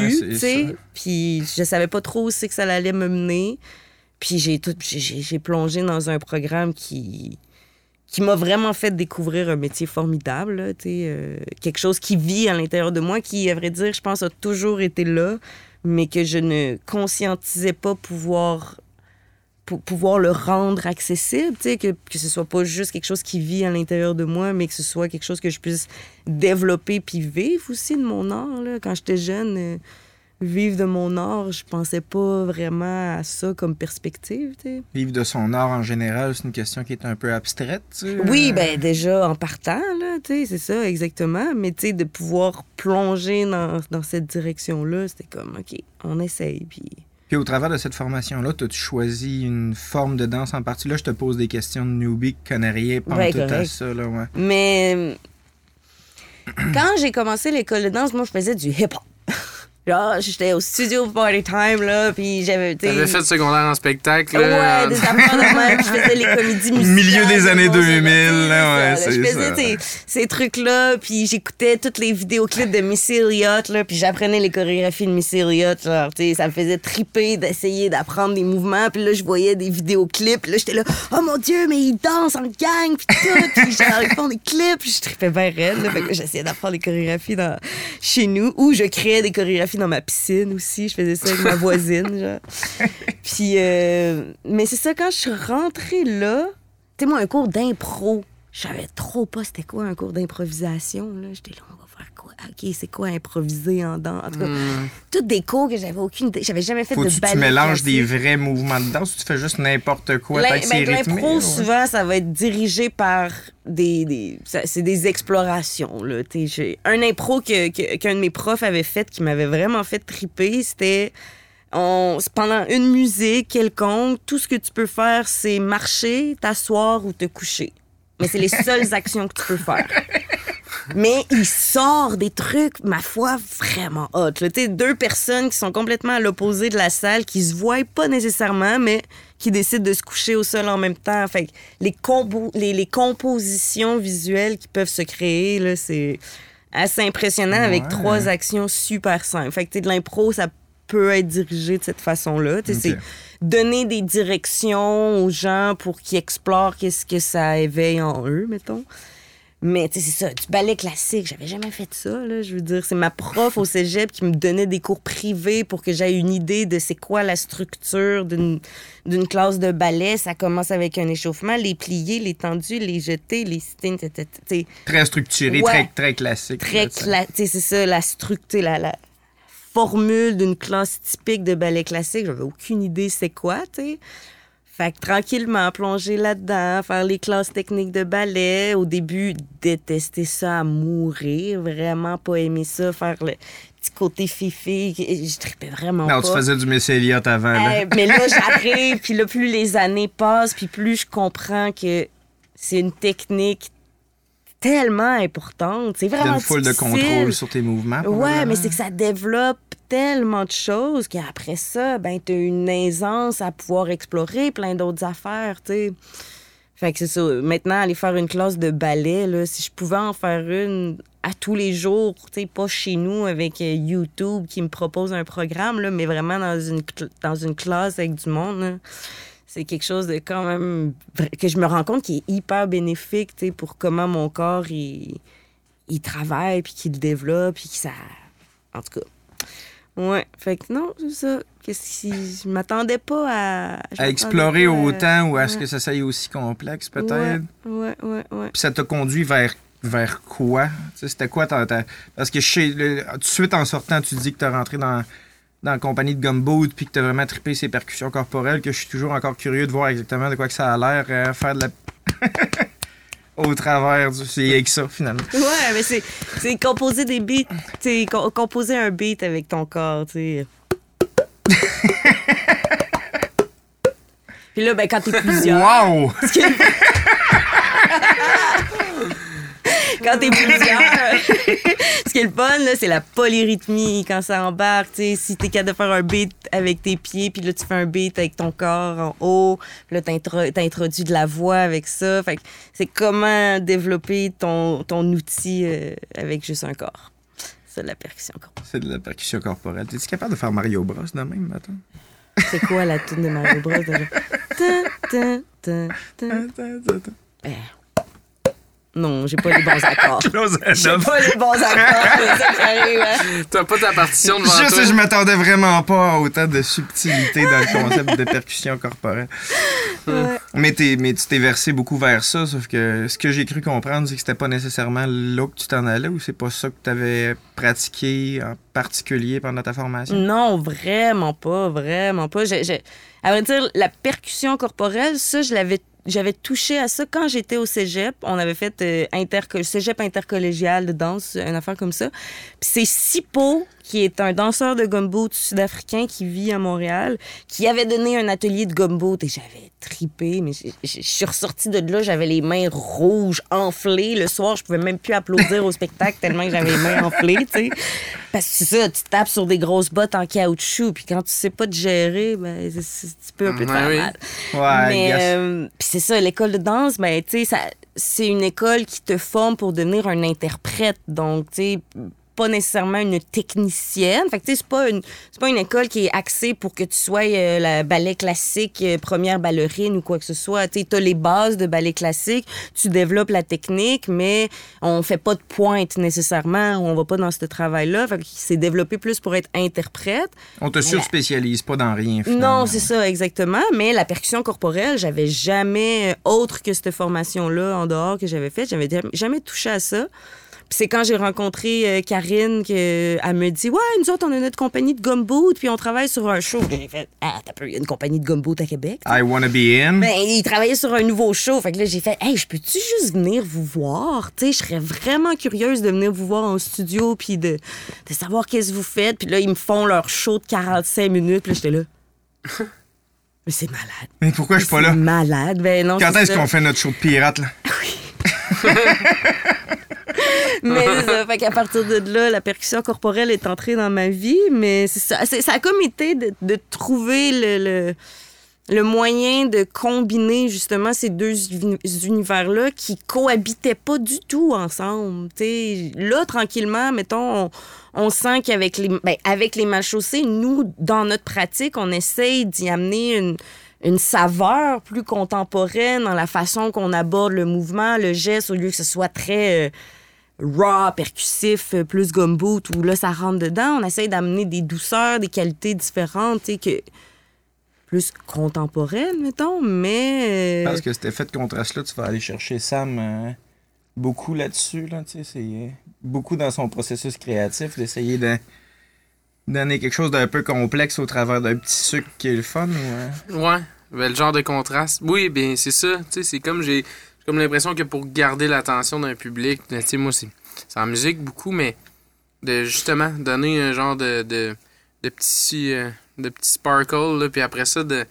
dû, tu sais. Puis je savais pas trop où c'est que ça allait me mener. Puis j'ai tout, j'ai- plongé dans un programme qui, qui m'a vraiment fait découvrir un métier formidable, là, tu sais, euh, quelque chose qui vit à l'intérieur de moi, qui, à vrai dire, je pense, a toujours été là, mais que je ne conscientisais pas pouvoir pour pouvoir le rendre accessible, tu sais, que, que ce soit pas juste quelque chose qui vit à l'intérieur de moi, mais que ce soit quelque chose que je puisse développer puis vivre aussi de mon art. Là. Quand j'étais jeune, euh, vivre de mon art, je pensais pas vraiment à ça comme perspective, tu sais. Vivre de son art en général, c'est une question qui est un peu abstraite. tu sais. Oui, ben déjà en partant, là, tu sais, c'est ça, exactement. Mais tu sais, de pouvoir plonger dans, dans cette direction-là, c'était comme, OK, on essaye, puis... Puis au travers de cette formation-là, as-tu choisi une forme de danse en partie? Là, je te pose des questions de newbie qui connaît rien Ouais, tout à ça. Là, ouais. Mais quand j'ai commencé l'école de danse, moi, je faisais du hip-hop. Genre, j'étais au studio Party Time, là, puis j'avais... T'avais fait secondaire en spectacle. là. Ouais, des affaires de même. Je faisais les comédies musicales. Milieu des années bon, 2000, c'est là, ouais, ça, c'est Je faisais ça. ces, trucs-là, puis j'écoutais tous les vidéoclips de Missy Elliott, là, puis j'apprenais les chorégraphies de Missy Elliott. Genre, tu sais, ça me faisait triper d'essayer d'apprendre des mouvements, puis là, je voyais des vidéoclips, là, j'étais là, oh mon Dieu, mais ils dansent en gang, puis tout, puis genre, ils font des clips, puis je tripais bien raide, là, fait que j'essayais d'apprendre les chorégraphies dans, chez nous, ou je créais des chorégraphies dans ma piscine aussi, je faisais ça avec ma voisine, genre. Puis, euh, mais c'est ça, quand je suis rentrée là, tu sais, moi, un cours d'impro, je savais trop pas c'était quoi un cours d'improvisation, là? J'étais là, on va faire quoi? OK, c'est quoi improviser en danse? En tout cas, Hmm. toutes des cours que j'avais aucune idée. J'avais jamais fait Faut-tu de que ballet tu mélanges des vrais mouvements de danse ou tu fais juste n'importe quoi ben? L'impro, souvent, ça va être dirigé par des. des- c'est des explorations. Là. Un impro que- que- qu'un de mes profs avait fait qui m'avait vraiment fait triper, c'était. On, pendant une musique quelconque, tout ce que tu peux faire, c'est marcher, t'asseoir ou te coucher. Mais c'est les seules actions que tu peux faire. Mais il sort des trucs, ma foi, vraiment hot. Tu sais, deux personnes qui sont complètement à l'opposé de la salle, qui se voient pas nécessairement, mais qui décident de se coucher au sol en même temps. Fait que les, combo- les, les compositions visuelles qui peuvent se créer, là, c'est assez impressionnant avec trois actions super simples. Fait que tu de l'impro, ça peut être dirigé de cette façon-là. C'est donner des directions aux gens pour qu'ils explorent qu'est-ce que ça éveille en eux, mettons. Mais tu sais, c'est ça, du ballet classique, j'avais jamais fait ça, là. Je veux dire, c'est ma prof au cégep qui me donnait des cours privés pour que j'aie une idée de c'est quoi la structure d'une classe de ballet. Ça commence avec un échauffement, les pliés, les tendus, les jetés, les stings, tu sais, Très structuré, Ouais. très, très classique. très là, tu sais. cla- tu sais, c'est ça, la structure, la, la formule d'une classe typique de ballet classique. J'avais aucune idée c'est quoi, tu sais. Fait que tranquillement, plonger là-dedans, faire les classes techniques de ballet. Au début, détester ça à mourir, vraiment pas aimer ça, faire le petit côté fifi. Je tripais vraiment Non, pas. tu faisais du Miss Elliott avant. là. Eh, mais là, j'arrive, puis là, plus les années passent, puis plus je comprends que c'est une technique tellement importante. C'est T'as vraiment une foule de contrôle sur tes mouvements. Ouais, mais c'est que ça développe tellement de choses qu'après ça, ben, t'as une aisance à pouvoir explorer plein d'autres affaires, tu sais. Fait que c'est ça. Maintenant, aller faire une classe de ballet, là, si je pouvais en faire une à tous les jours, tu sais, pas chez nous avec euh, YouTube qui me propose un programme, là, mais vraiment dans une, dans une classe avec du monde, là, c'est quelque chose de quand même que je me rends compte qui est hyper bénéfique, tu sais, pour comment mon corps, il, il travaille, puis qu'il le développe, puis que ça... En tout cas. Ouais, fait que non, c'est ça. Qu'est-ce qui... Je m'attendais pas à... À explorer pas à- autant ou à ce que ça soit aussi complexe, peut-être? Ouais, ouais, ouais, ouais. Puis ça t'a conduit vers, vers quoi? Tu sais, C'était quoi ta, ta- Parce que chez, le- tout de suite en sortant, tu dis que t'es rentré dans, dans la compagnie de Gumboot puis que t'as vraiment trippé ces percussions corporelles, que je suis toujours encore curieux de voir exactement de quoi que ça a l'air, euh, faire de la... Au travers du... C'est avec ça, finalement. Ouais, mais c'est, c'est composer des beats. C'est co- composer un beat avec ton corps, tu sais. Puis là, ben, quand t'es plusieurs. Wow! Quand t'es plusieurs. Ce qui est le fun, là, c'est la polyrythmie quand ça embarque. tu sais, si t'es capable de faire un beat avec tes pieds, puis là, tu fais un beat avec ton corps en haut, puis là, t'intro- t'introduis de la voix avec ça. Fait que c'est comment développer ton, ton outil euh, avec juste un corps. C'est de la percussion. corps. C'est de la percussion corporelle. T'es-tu capable de faire Mario Bros de même? C'est quoi la tune de Mario Bros déjà? Ta, ta, ta, ta. Eh. Non, j'ai pas les bons accords. J'ai pas les bons accords. hein. T'as pas ta partition devant Juste, toi? je m'attendais vraiment pas à autant de subtilité dans le concept de percussion corporelle. Ouais. Mais, t'es- mais tu t'es versé beaucoup vers ça, sauf que ce que j'ai cru comprendre, c'est que c'était pas nécessairement là que tu t'en allais ou c'est pas ça que tu avais pratiqué en particulier pendant ta formation? Non, vraiment pas, vraiment pas. J'ai- j'ai- À vrai dire, la percussion corporelle, ça, je l'avais. J'avais touché à ça quand j'étais au cégep. On avait fait euh, interco- cégep intercollégial de danse, une affaire comme ça. Puis c'est Sipo, qui est un danseur de gumboot sud-africain qui vit à Montréal, qui avait donné un atelier de gumboot et j'avais tripé. Mais je suis ressortie de là, j'avais les mains rouges, enflées. Le soir, je pouvais même plus applaudir au spectacle tellement que j'avais les mains enflées, tu sais. Parce que c'est ça, tu tapes sur des grosses bottes en caoutchouc, puis quand tu sais pas te gérer, ben, tu peux un peu te faire mal. Ouais, Mais euh, puis c'est ça, l'école de danse, ben, tu sais, ça- c'est une école qui te forme pour devenir un interprète. Donc, tu sais, pas nécessairement une technicienne. Fait que, tu sais, c'est pas une, c'est pas une école qui est axée pour que tu sois euh, la ballet classique, euh, première ballerine ou quoi que ce soit. Tu t'as les bases de ballet classique, tu développes la technique, mais on fait pas de pointe nécessairement, on va pas dans ce travail-là. Fait que c'est développé plus pour être interprète. On te surspécialise pas dans rien, finalement. Non, c'est ça, exactement. Mais la percussion corporelle, j'avais jamais, euh, autre que cette formation-là en dehors que j'avais faite, j'avais jamais touché à ça. Puis c'est quand j'ai rencontré euh, Karine qu'elle me dit Ouais, nous autres, on a notre compagnie de gumboot, puis on travaille sur un show. J'ai fait Ah, t'as peu, il y a une compagnie de gumboot à Québec. I wanna be in. Ben, il travaillait sur un nouveau show. Fait que là, j'ai fait, hey, je peux-tu juste venir vous voir? Tu sais, je serais vraiment curieuse de venir vous voir en studio puis de, de savoir qu'est-ce que vous faites. Puis là, ils me font leur show de 45 minutes. Puis là, j'étais là. Mais c'est malade. Mais pourquoi je suis pas là? malade. Ben non, Quand est-ce qu'on fait notre show de pirate, là? Mais ça. Fait qu'à partir de là, la percussion corporelle est entrée dans ma vie. Mais ça. Ça a comme été de, de trouver le, le, le moyen de combiner justement ces deux uni- univers-là qui cohabitaient pas du tout ensemble. T'sais, là, tranquillement, mettons, on, on sent qu'avec les, ben, avec les mal chaussés, nous, dans notre pratique, on essaye d'y amener une une saveur plus contemporaine dans la façon qu'on aborde le mouvement, le geste, au lieu que ce soit très euh, raw, percussif, euh, plus gumboot, où là, ça rentre dedans. On essaye d'amener des douceurs, des qualités différentes, tu sais, que plus contemporaines, mettons, mais... euh, Parce que cet effet de contraste-là, tu vas aller chercher Sam euh, beaucoup là-dessus. Là, tu sais, c'est euh, beaucoup dans son processus créatif d'essayer de donner quelque chose d'un peu complexe au travers d'un petit sucre qui est le fun. Ou, euh, Ouais, ben, le genre de contraste. Oui, bien, c'est ça. Tu sais, c'est comme j'ai j'ai comme l'impression que pour garder l'attention d'un public, ben, tu sais, moi, c'est en musique beaucoup, mais de justement donner un genre de, de, de petit, euh, de petit sparkle, là, puis après ça, de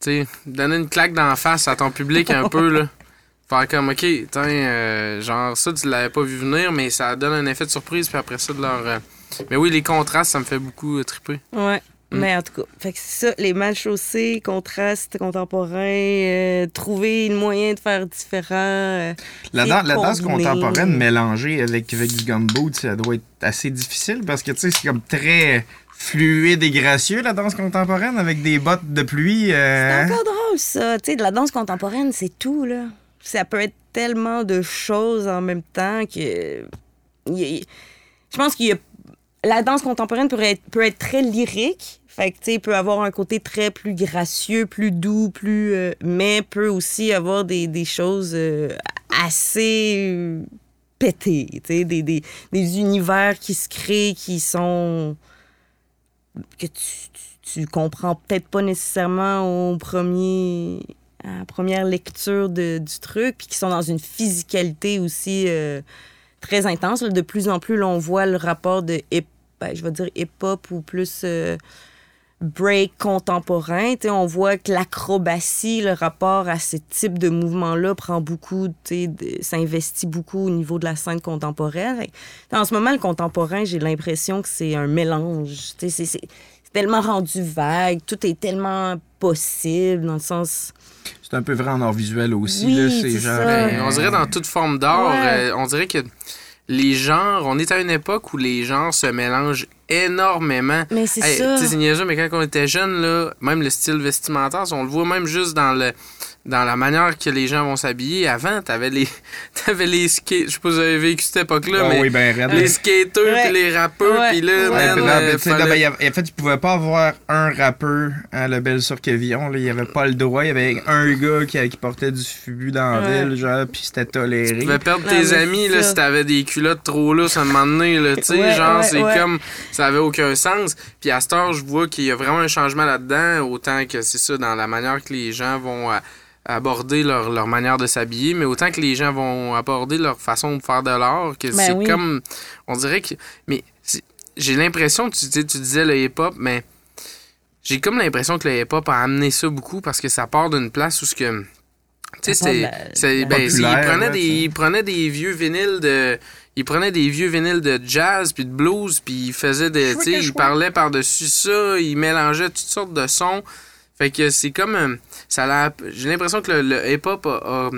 tu sais, donner une claque d'en face à ton public un peu, là. Faire comme, OK, tiens, euh, genre, ça, tu l'avais pas vu venir, mais ça donne un effet de surprise, puis après ça, de leur. euh, Mais oui, les contrastes, ça me fait beaucoup euh, triper. Ouais. Mm. Mais en tout cas, fait que ça, les mal chaussés, contrastes contemporains, euh, trouver le moyen de faire différent. euh, La, c'est dan- la danse contemporaine mélangée avec, avec du gumboot, ça doit être assez difficile parce que tu sais, c'est comme très fluide et gracieux la danse contemporaine avec des bottes de pluie. euh, C'est encore drôle, ça. Tu sais, de la danse contemporaine, c'est tout, là. Ça peut être tellement de choses en même temps que. Je pense qu'il y a. La danse contemporaine peut être, très lyrique. Fait que, tu sais, peut avoir un côté très plus gracieux, plus doux, plus. euh, mais peut aussi avoir des, choses euh, assez pétées. Des, univers qui se créent, qui sont que tu, tu, comprends peut-être pas nécessairement au premier à première lecture de- du truc, puis qui sont dans une physicalité aussi euh, très intense. De plus en plus, on voit le rapport de hip, ben, je vais dire hip-hop ou plus euh, break contemporain. On voit que l'acrobatie, le rapport à ce type de mouvement-là prend beaucoup, s'investit beaucoup au niveau de la scène contemporaine. En ce moment, le contemporain, j'ai l'impression que c'est un mélange. C'est tellement rendu vague, tout est tellement possible dans le sens. C'est un peu vrai en art visuel aussi. Oui, là, c'est c'est genre, ça. Euh, on dirait dans toute forme d'art, Ouais. euh, on dirait que les genres, on est à une époque où les genres se mélangent énormément. Mais c'est Hey, ça. niaiseux, mais quand on était jeune, là, même le style vestimentaire, on le voit même juste dans le dans la manière que les gens vont s'habiller. Avant, t'avais les, t'avais les skates. Je sais pas si vous avez vécu cette époque-là, Ah mais oui, ben, les skateurs Ouais. puis les rappeurs, Ouais. puis là, Ouais. Man, là, euh, ben, tu sais, là, ben, avait- en fait, tu pouvais pas avoir un rappeur à la belle sur Quevillon. Là. Il y avait pas le droit. Il y avait un gars qui, qui portait du fubu dans la ville, genre, puis c'était toléré. Tu pouvais perdre tes amis là, si t'avais des culottes trop lousses à un moment donné. Là, tu sais, Ouais, genre, ouais, c'est ouais. comme. Ça avait aucun sens. Puis à cette heure, je vois qu'il y a vraiment un changement là-dedans. Autant que c'est ça, dans la manière que les gens vont euh, aborder leur, leur manière de s'habiller, mais autant que les gens vont aborder leur façon de faire de l'art, que Ben c'est oui. comme. On dirait que. Mais j'ai l'impression, tu, tu sais, tu disais le hip-hop, mais. J'ai comme l'impression que le hip-hop a amené ça beaucoup parce que ça part d'une place où ce que. Tu sais, c'est. ben, il prenait des, il prenait des vieux vinyles de. Il prenait des vieux vinyles de jazz puis de blues puis il faisait des. Tu sais, il parlait par-dessus ça, il mélangeait toutes sortes de sons. Fait que c'est comme. Euh, ça J'ai l'impression que le, le hip-hop a, a-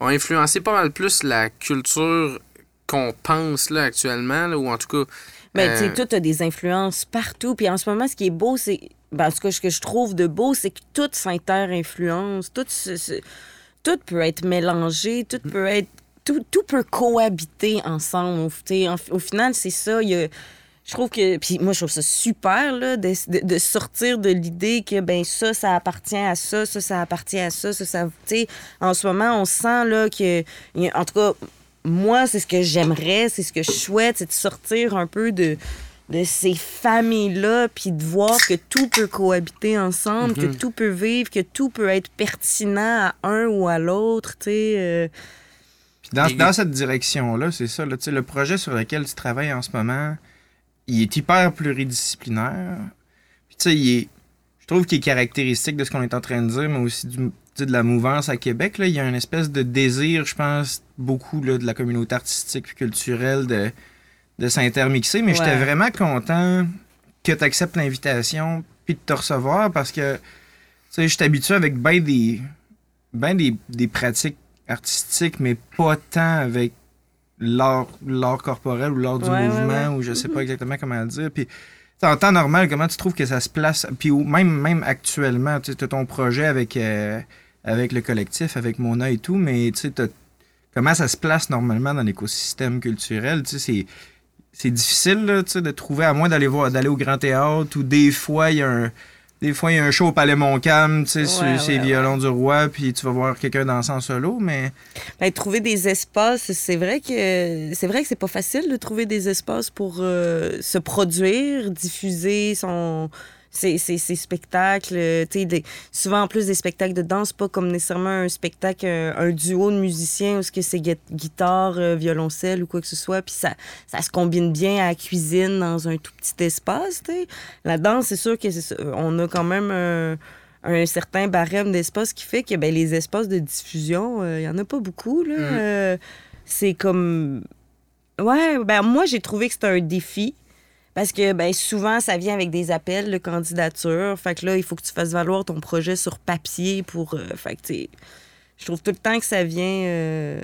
a influencé pas mal plus la culture qu'on pense là actuellement, là, ou en tout cas. Ben, tu euh, sais, toi, t'as des influences partout. Puis en ce moment, ce qui est beau, c'est. Ben, en tout cas, ce que je trouve de beau, c'est que tout s'inter-influence. Tout, tout peut être mélangé. Tout peut être. Tout, tout peut cohabiter ensemble. En- au final, c'est ça. Il y a- Je trouve que. Puis moi, je trouve ça super, là, de, de- de sortir de l'idée que, ben, ça, ça appartient à ça, ça, ça appartient à ça, ça, ça. Tu sais, en ce moment, on sent, là, que. En tout cas, moi, c'est ce que j'aimerais, c'est ce que je souhaite, c'est de sortir un peu de, de ces familles-là, puis de voir que tout peut cohabiter ensemble, que tout peut vivre, que tout peut être pertinent à un ou à l'autre, tu sais. euh. Puis dans, Et- dans cette direction-là, c'est ça. Là, tu sais, le projet sur lequel tu travailles en ce moment, il est hyper pluridisciplinaire. Puis tu sais, il est- je trouve qu'il est caractéristique de ce qu'on est en train de dire, mais aussi du, de la mouvance à Québec. Là. Il y a une espèce de désir, je pense, beaucoup là, de la communauté artistique et culturelle de, de s'intermixer. Mais j'étais vraiment content que tu acceptes l'invitation puis de te recevoir parce que tu sais, je suis habitué avec bien des, ben des, des pratiques artistiques, mais pas tant avec l'art corporel ou l'art du Ouais, ouais, mouvement, ou je sais pas exactement comment le dire. Puis, en temps normal, comment tu trouves que ça se place? Puis même, même actuellement, tu as ton projet avec, euh, avec le collectif, avec Mona et tout, mais tu sais, comment ça se place normalement dans l'écosystème culturel? Tu sais, c'est c'est difficile là, de trouver, à moins d'aller voir d'aller au Grand Théâtre, ou des fois, il y a un... Des fois, il y a un show au Palais Montcalm, tu sais, sur Ouais, ces ouais, violons du roi, puis tu vas voir quelqu'un danser en solo, mais Ben, trouver des espaces, c'est vrai que c'est vrai que c'est pas facile de trouver des espaces pour euh, se produire, diffuser son ses spectacles. euh, des- souvent en plus des spectacles de danse, pas comme nécessairement un spectacle, un, un duo de musiciens où ce que c'est gui- guitare, euh, violoncelle ou quoi que ce soit, puis ça, ça se combine bien à la cuisine dans un tout petit espace. tu sais. La danse, c'est sûr que. On a quand même un un certain barème d'espace qui fait que ben, les espaces de diffusion, il n'y en a pas beaucoup. Là. Mm. Euh, c'est comme. Ouais, ben moi, j'ai trouvé que c'était un défi. Parce que ben, souvent, ça vient avec des appels de candidature. Fait que là, il faut que tu fasses valoir ton projet sur papier pour. euh, fait que, je trouve tout le temps que ça vient. euh,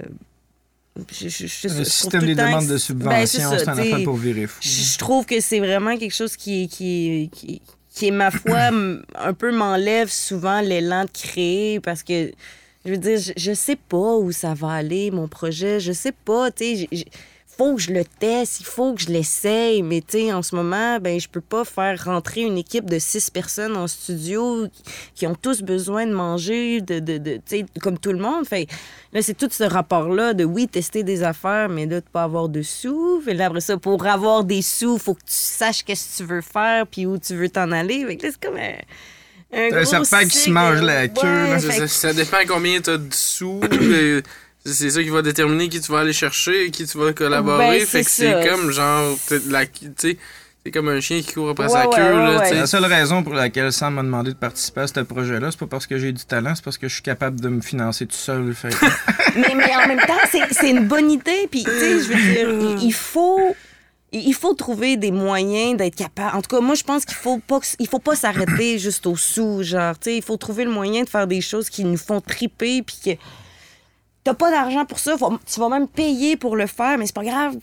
je- je- je- je le système des demandes de ben, c'est subvention, ça, c'est un affaire pour virer fou. Je trouve que c'est vraiment quelque chose qui, qui, qui, qui est, ma foi, un peu m'enlève souvent l'élan de créer parce que, je veux dire, je, je sais pas où ça va aller, mon projet. Je sais pas, tu sais. Faut que je le teste, il faut que je l'essaye, mais tu sais, en ce moment, ben, je peux pas faire rentrer une équipe de six personnes en studio qui, ont tous besoin de manger, de, de, de tu sais, comme tout le monde. Fait là, c'est tout ce rapport-là de, oui, tester des affaires, mais là, de pas avoir de sous. Fait là, après ça, pour avoir des sous, faut que tu saches qu'est-ce que tu veux faire, puis où tu veux t'en aller. Fait que là, c'est comme un... Un, T'as un gros serpent qui se cycle. mange la queue. Ouais, Ça, fait ça- que- ça dépend combien tu as de sous. c'est ça qui va déterminer qui tu vas aller chercher, qui tu vas collaborer. Ben, fait que c'est comme genre, t'es de la, tu sais, c'est comme un chien qui court après Ouais, sa queue. ouais. La seule raison pour laquelle Sam m'a demandé de participer à ce projet-là, c'est pas parce que j'ai du talent, c'est parce que je suis capable de me financer tout seul. Fait mais, mais en même temps, c'est- une bonne idée. Puis, tu sais, je veux dire, il, faut. Il il faut trouver des moyens d'être capable. En tout cas, moi, je pense qu'il faut pas, que- il faut pas s'arrêter juste au sous. Genre, tu sais, il faut trouver le moyen de faire des choses qui nous font triper, puis que t'as pas d'argent pour ça. tu vas même payer pour le faire, mais c'est pas grave.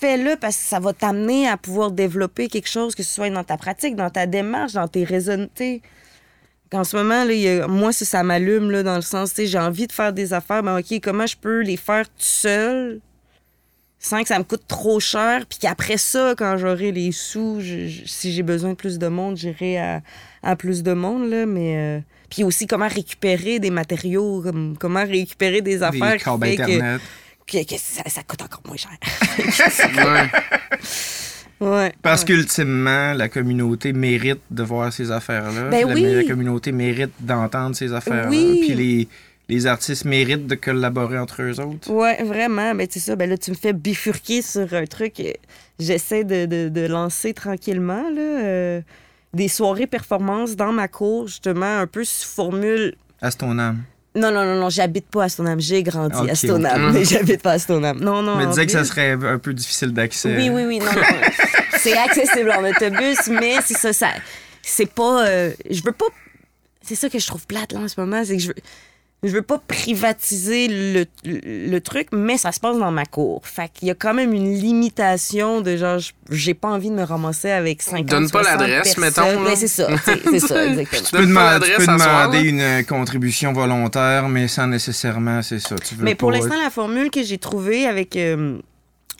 Fais-le parce que ça va t'amener à pouvoir développer quelque chose, que ce soit dans ta pratique, dans ta démarche, dans tes raisonnements. En ce moment, là, moi, ça, ça m'allume dans le sens, j'ai envie de faire des affaires, mais OK, comment je peux les faire tout seul sans que ça me coûte trop cher, puis qu'après ça, quand j'aurai les sous, si j'ai besoin de plus de monde, j'irai à, à plus de monde, là, mais... euh, puis aussi, comment récupérer des matériaux, comme- comment récupérer des affaires Des qui fait que, Internet. que- que ça, ça coûte encore moins cher. Ouais. ouais. Parce ouais. qu'ultimement, la communauté mérite de voir ces affaires-là. Ben la, oui. la communauté mérite d'entendre ces affaires-là. Oui. Puis les, les artistes méritent de collaborer entre eux autres. Ouais, vraiment. Ben, c'est ça. Ben, là, tu me fais bifurquer sur un truc que j'essaie de, de- de lancer tranquillement. Là, euh, des soirées performances dans ma cour, justement, un peu sous formule. À ton âme. Non, non, non, non, j'habite pas à Stoneham. J'ai grandi à Stoneham, mais j'habite pas à Stoneham. Non, non. Mais disais que ça serait un peu difficile d'accès. Oui, oui, oui. Non, non. c'est accessible en autobus, mais c'est ça, ça. C'est pas. euh, je veux pas. C'est ça que je trouve plate là en ce moment, c'est que je veux. Je veux pas privatiser le, le, truc, mais ça se passe dans ma cour. Fait qu'il y a quand même une limitation de genre, j'ai pas envie de me ramasser avec 50 Donne pas 60 l'adresse, mettons, là. Ben, c'est ça, c'est ça, exactement. Tu peux, Donne pas demander, tu peux une contribution volontaire, mais sans nécessairement, c'est ça. Tu veux Mais pour l'instant, la formule que j'ai trouvée avec. euh,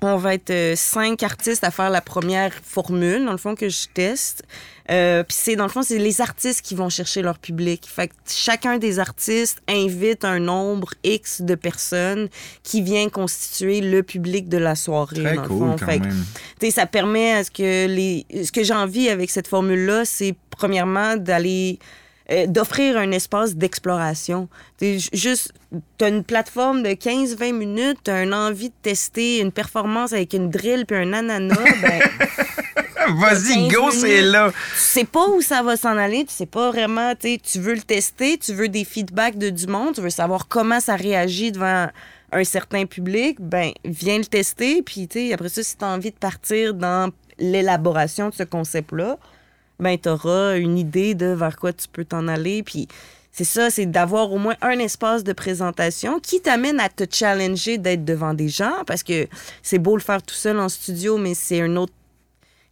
on va être euh, cinq artistes à faire la première formule, dans le fond, que je teste. Euh, Puis c'est, dans le fond, c'est les artistes qui vont chercher leur public. Fait que chacun des artistes invite un nombre X de personnes qui vient constituer le public de la soirée, Très dans le cool, fond. quand Fait que, même. tu ça permet à ce que les. Ce que j'ai envie avec cette formule-là, c'est premièrement d'aller. euh, d'offrir un espace d'exploration. Tu juste, t'as une plateforme de 15-20 minutes, t'as une envie de tester une performance avec une drill puis un ananas, ben, Vas-y, 15 go, c'est là. tu sais pas où ça va s'en aller, tu sais pas vraiment, tu veux le tester, tu veux des feedbacks de du monde, tu veux savoir comment ça réagit devant un certain public, ben viens le tester, puis après ça, si tu as envie de partir dans l'élaboration de ce concept-là, ben tu auras une idée de vers quoi tu peux t'en aller, puis c'est ça, c'est d'avoir au moins un espace de présentation qui t'amène à te challenger d'être devant des gens, parce que c'est beau le faire tout seul en studio, mais c'est un autre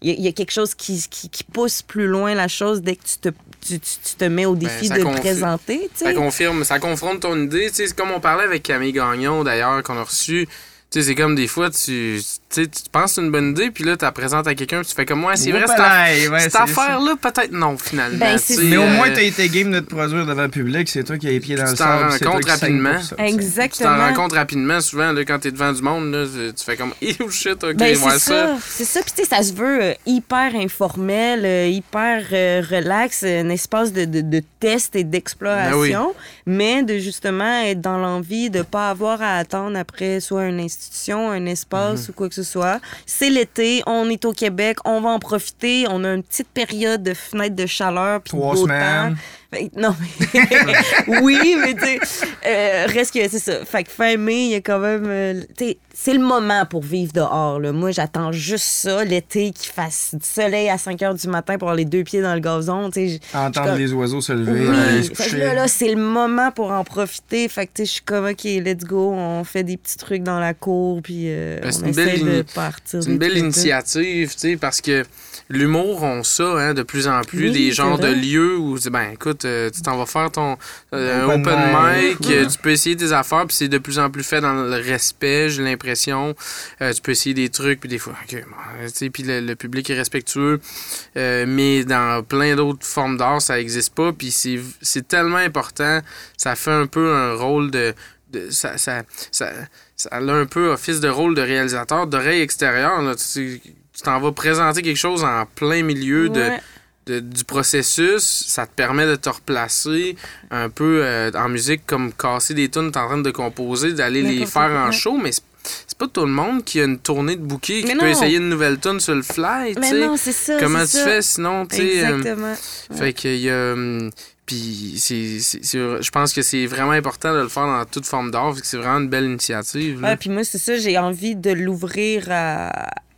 il y, a- il y a quelque chose qui, qui, qui pousse plus loin la chose dès que tu te, tu, tu- tu te mets au défi Ben, ça de confi- présenter. Ça confirme, ça confronte ton idée. C'est comme on parlait avec Camille Gagnon, d'ailleurs, qu'on a reçu. Tu sais, c'est comme des fois, tu, tu sais, tu penses que c'est une bonne idée, puis là, tu la présentes à quelqu'un, puis tu fais comme moi, c'est vrai, cette, ouais, cette affaire-là, peut-être non, finalement. Ben, tu. Mais au euh, moins, t'as été game de te produire devant le public. C'est toi qui as les pieds dans Tu le t'en sable. rends compte qui saigne rapidement. ça, tu sais. Tu t'en Exactement. rends compte rapidement, souvent, là, quand t'es devant du monde, là, tu fais comme, oh shit, ok, Ben, moi c'est ça. C'est ça. Puis, tu sais, ça se veut euh, hyper informel, euh, hyper euh, relax, un espace de, de, de test et d'exploration, mais de justement être dans l'envie de pas avoir à attendre après soit une institution, un espace ou quoi que ce soit. C'est l'été, on est au Québec, on va en profiter. On a une petite période de fenêtre de chaleur. puis Trois semaines. temps. Fait que- non, mais... oui, mais tu sais, euh, reste que c'est ça. Fait que fin mai, il y a quand même... euh, tu sais, c'est le moment pour vivre dehors. Là. Moi, j'attends juste ça, l'été, qu'il fasse du soleil à 5 h du matin pour avoir les deux pieds dans le gazon. Entendre comme- les oiseaux se lever, oui, aller se fait que coucher. là, là, c'est le moment pour en profiter. Fait que, tu sais, je suis comme, OK, let's go, on fait des petits trucs dans la cour, puis euh, Ben, on essaie de partir. C'est une belle initiative, tu sais, parce que l'humour ont ça, hein, de plus en plus, Oui, des genres de lieux où, ben, écoute, euh, tu t'en vas faire ton euh, Open open mic, mic. tu peux essayer des affaires, puis c'est de plus en plus fait dans le respect, j'ai l'impression. Euh, tu peux essayer des trucs, puis des fois, ok, bon, tu sais, puis le, le public est respectueux, Euh, mais dans plein d'autres formes d'art, ça n'existe pas, puis c'est, c'est tellement important, ça fait un peu un rôle de, de ça, ça, ça, ça a un peu office de rôle de réalisateur, d'oreille extérieure. Là. Tu t'en vas présenter quelque chose en plein milieu Ouais. de- du processus. Ça te permet de te replacer un peu euh, en musique, comme casser des tunes, t'es en train de composer, d'aller les faire en show, mais c'est pas tout le monde qui a une tournée de bouquet, qui peut essayer une nouvelle tune sur le fly. tu Mais sais. non, c'est ça. Comment tu ça. fais sinon, tu sais. euh, Exactement. fait que y a. hum, Puis c'est, je pense que c'est vraiment important de le faire dans toute forme d'art, que c'est vraiment une belle initiative. puis moi, c'est ça, j'ai envie de l'ouvrir à,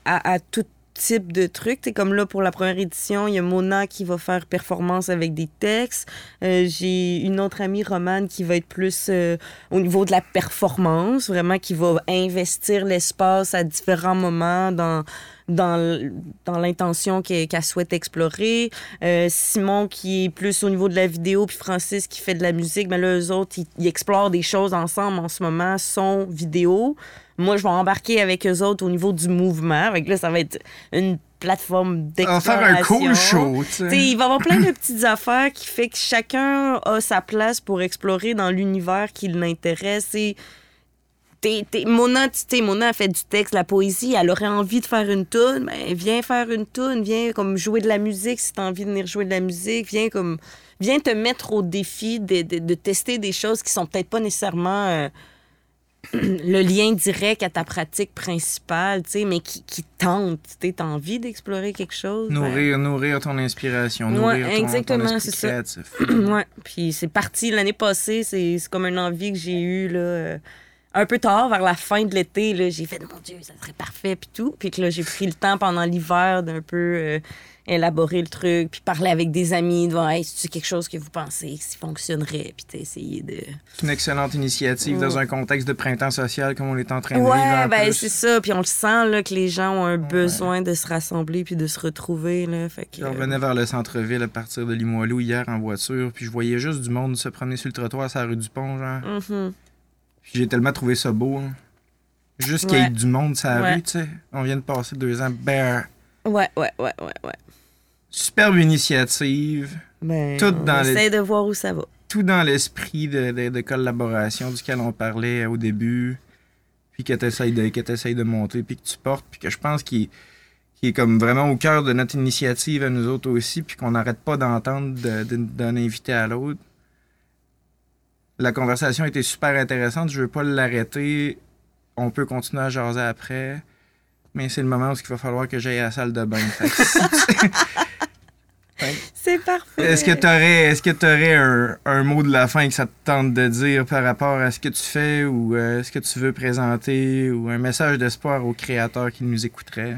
à, à tout type de trucs. C'est comme là, pour la première édition, il y a Mona qui va faire performance avec des textes. Euh, j'ai une autre amie, Romane, qui va être plus euh, au niveau de la performance, vraiment, qui va investir l'espace à différents moments dans dans, l'intention qu'elle qu'elle souhaite explorer. Euh, Simon qui est plus au niveau de la vidéo, puis Francis qui fait de la musique. Mais là, eux autres, ils, ils explorent des choses ensemble en ce moment, son, vidéo. Moi, je vais embarquer avec eux autres au niveau du mouvement. Avec là, ça va être une plateforme On va d'exploration. faire un cool show, T'sais, sais. il va y avoir plein de petites affaires qui fait que chacun a sa place pour explorer dans l'univers qui l'intéresse. Et t'es- t'es- Mona, a fait du texte, la poésie, elle aurait envie de faire une tune, ben viens faire une tune, viens comme jouer de la musique si t'as envie de venir jouer de la musique, viens comme viens te mettre au défi de, de- de tester des choses qui sont peut-être pas nécessairement euh, le lien direct à ta pratique principale, tu sais, mais qui, qui tente. Tu as envie d'explorer quelque chose. ben, Nourrir, nourrir ton inspiration, Ouais, nourrir ton, ton exactement, c'est ça. créatif. ouais. Puis c'est parti l'année passée. C'est c'est comme une envie que j'ai eue là, euh, un peu tard, vers la fin de l'été. là, J'ai fait, mon Dieu, ça serait parfait, puis tout. Puis que là, j'ai pris le temps pendant l'hiver d'un peu euh, élaborer le truc, puis parler avec des amis, de voir, hey, c'est quelque chose que vous pensez qui fonctionnerait, puis essayé de. C'est une excellente initiative dans un contexte de printemps social comme on est en train de vivre. Ouais, en ben c'est ça. Puis on le sent là, que les gens ont un besoin de se rassembler puis de se retrouver. Là, fait que, Je revenais vers le centre-ville à partir de Limoilou hier en voiture, puis je voyais juste du monde se promener sur le trottoir sur la rue du Pont, genre. Mhm. Puis j'ai tellement trouvé ça beau. hein. Juste qu'il y ait du monde sur la Ouais. rue, tu sais. On vient de passer deux ans. Ben, Ouais, ouais, ouais, ouais, ouais. superbe initiative. Ben, Tout on dans essaie de voir où ça va. Tout dans l'esprit de, de- de collaboration duquel on parlait au début, puis que tu essayes t'essayes de monter, puis que tu portes, puis que je pense qu'il est, comme vraiment au cœur de notre initiative à nous autres aussi, puis qu'on n'arrête pas d'entendre de- de- d'un invité à l'autre. La conversation était super intéressante, je veux pas l'arrêter. On peut continuer à jaser après, mais c'est le moment où il va falloir que j'aille à la salle de bain. Tu- C'est parfait. Est-ce que tu aurais, est-ce que t'aurais un, un mot de la fin que ça te tente de dire par rapport à ce que tu fais ou euh, ce que tu veux présenter ou un message d'espoir aux créateurs qui nous écouteraient?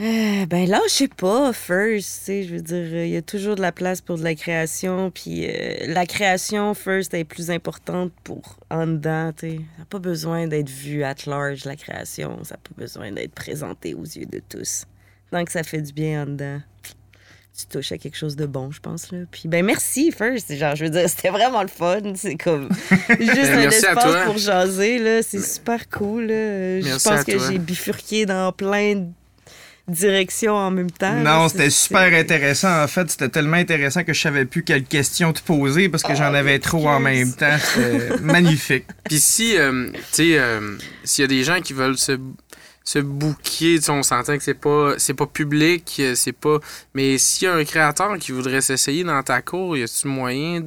Euh, ben là, je sais pas, first, tu sais, je veux dire, euh, il y a toujours de la place pour de la création, puis euh, la création, first, est plus importante pour en dedans, tu sais. Ça n'a pas besoin d'être vu at large, la création, ça n'a pas besoin d'être présenté aux yeux de tous. Tant que ça fait du bien en dedans, tu touches à quelque chose de bon, je pense, là. Puis ben merci, first, genre, je veux dire, c'était vraiment le fun, c'est comme juste un espace pour jaser, là, c'est super cool, là. Je pense que j'ai bifurqué dans plein de directions en même temps. non, c'était super intéressant. En fait, c'était tellement intéressant que je savais plus quelles questions te poser parce que j'en Oh, avais trop en même temps. C'était magnifique. Puis si, euh, tu sais, euh, s'il y a des gens qui veulent se, tu sais, on s'entend que c'est pas, c'est pas public, euh, c'est pas. Mais s'il y a un créateur qui voudrait s'essayer dans ta cour, y a-tu moyen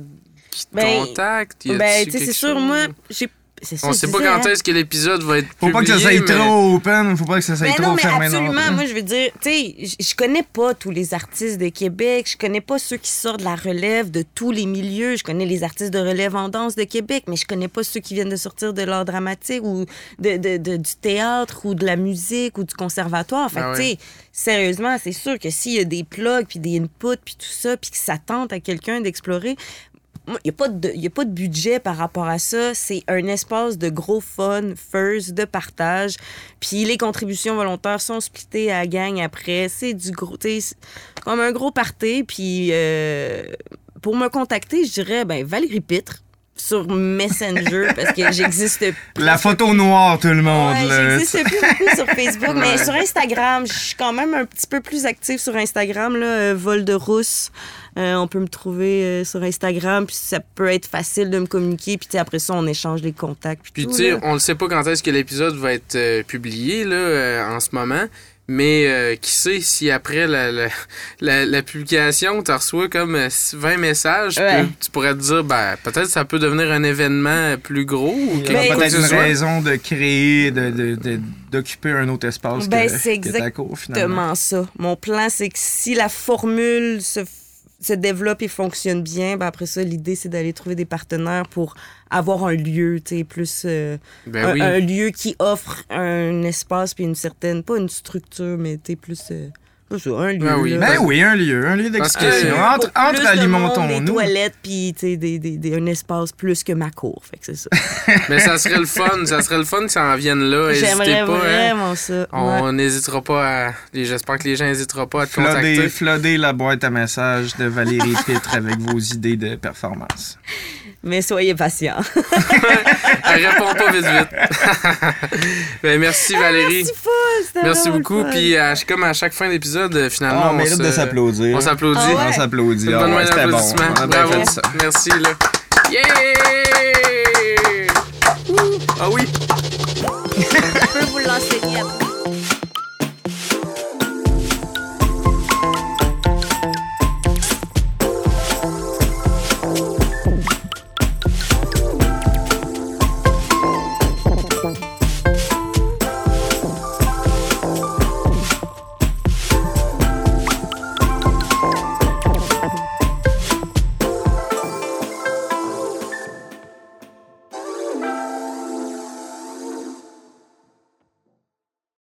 qu'il te Ben, contacte? Y a-tu Ben, tu sais, quelque c'est sûr, moi, j'ai. C'est ça, On sait pas quand hein. est-ce que l'épisode va être Faut pas que ça soit mais- trop open, faut pas que ça soit Mais trop non, mais fermé non absolument. Moi, je veux dire, tu sais, je- connais pas tous les artistes de Québec. Je connais pas ceux qui sortent de la relève de tous les milieux. Je connais les artistes de relève en danse de Québec, mais je connais pas ceux qui viennent de sortir de l'art dramatique ou de, de- de- du théâtre ou de la musique ou du conservatoire. Fait que, Ah tu sais, sérieusement, c'est sûr que s'il y a des plugs, puis des inputs, puis tout ça, puis que ça tente à quelqu'un d'explorer, il n'y a, pas de- a pas de budget par rapport à ça. C'est un espace de gros fun, first, de partage. Puis les contributions volontaires sont splittées à la gang après. C'est du gros, comme un gros party. Puis euh, pour me contacter, je dirais, ben, Valérie Pitre sur Messenger parce que j'existe La photo noire, tout le monde. Ouais, j'existe plus beaucoup sur Facebook, mais Ouais. sur Instagram, je suis quand même un petit peu plus active sur Instagram, là, euh, Vol de Rousse. Euh, on peut me trouver euh, sur Instagram, puis ça peut être facile de me communiquer, puis après ça, on échange les contacts. Puis, Puis tu sais, on ne sait pas quand est-ce que l'épisode va être euh, publié là, euh, en ce moment. Mais euh, qui sait si après la, la, la, la publication, tu reçois comme euh, 20 messages, Ouais. tu pourrais te dire, ben, peut-être ça peut devenir un événement plus gros. Ou peut-être une soit. raison de créer, de, de- de- d'occuper un autre espace Ben, que, c'est que. Exactement ça. Mon plan, c'est que si la formule se, se développe et fonctionne bien, ben après ça, l'idée, c'est d'aller trouver des partenaires pour avoir un lieu, tu sais, plus... euh, Ben un, oui. un lieu qui offre un espace puis une certaine, pas une structure, mais tu sais, plus. euh, ça, un lieu. Oui. là. Ben oui, un lieu, un lieu d'expression. Entre, entre alimentons-nous. Des toilettes, puis tu sais, des, des, des- un espace plus que ma cour. Fait que c'est ça. Mais ça serait le fun. Ça serait le fun que ça en vienne là. N'hésitez J'aimerais pas. hein. vraiment ça. Ouais. On n'hésitera pas à. J'espère que les gens n'hésiteront pas à te Flooder, contacter. flooder la boîte à messages de Valérie Pitre avec vos idées de performance. Mais soyez patients. Elle répond pas vite vite. Ben, merci Valérie. Merci full, c'était Merci vraiment beaucoup. Puis à- comme à chaque fin d'épisode, euh, finalement, Ah, on on, mérite se- de s'applaudir. On s'applaudit. Ah ouais? On s'applaudit. Ah bonne main bon. Bravo. Merci là. Yeah! Ah oui. Je peux vous l'enseigner après.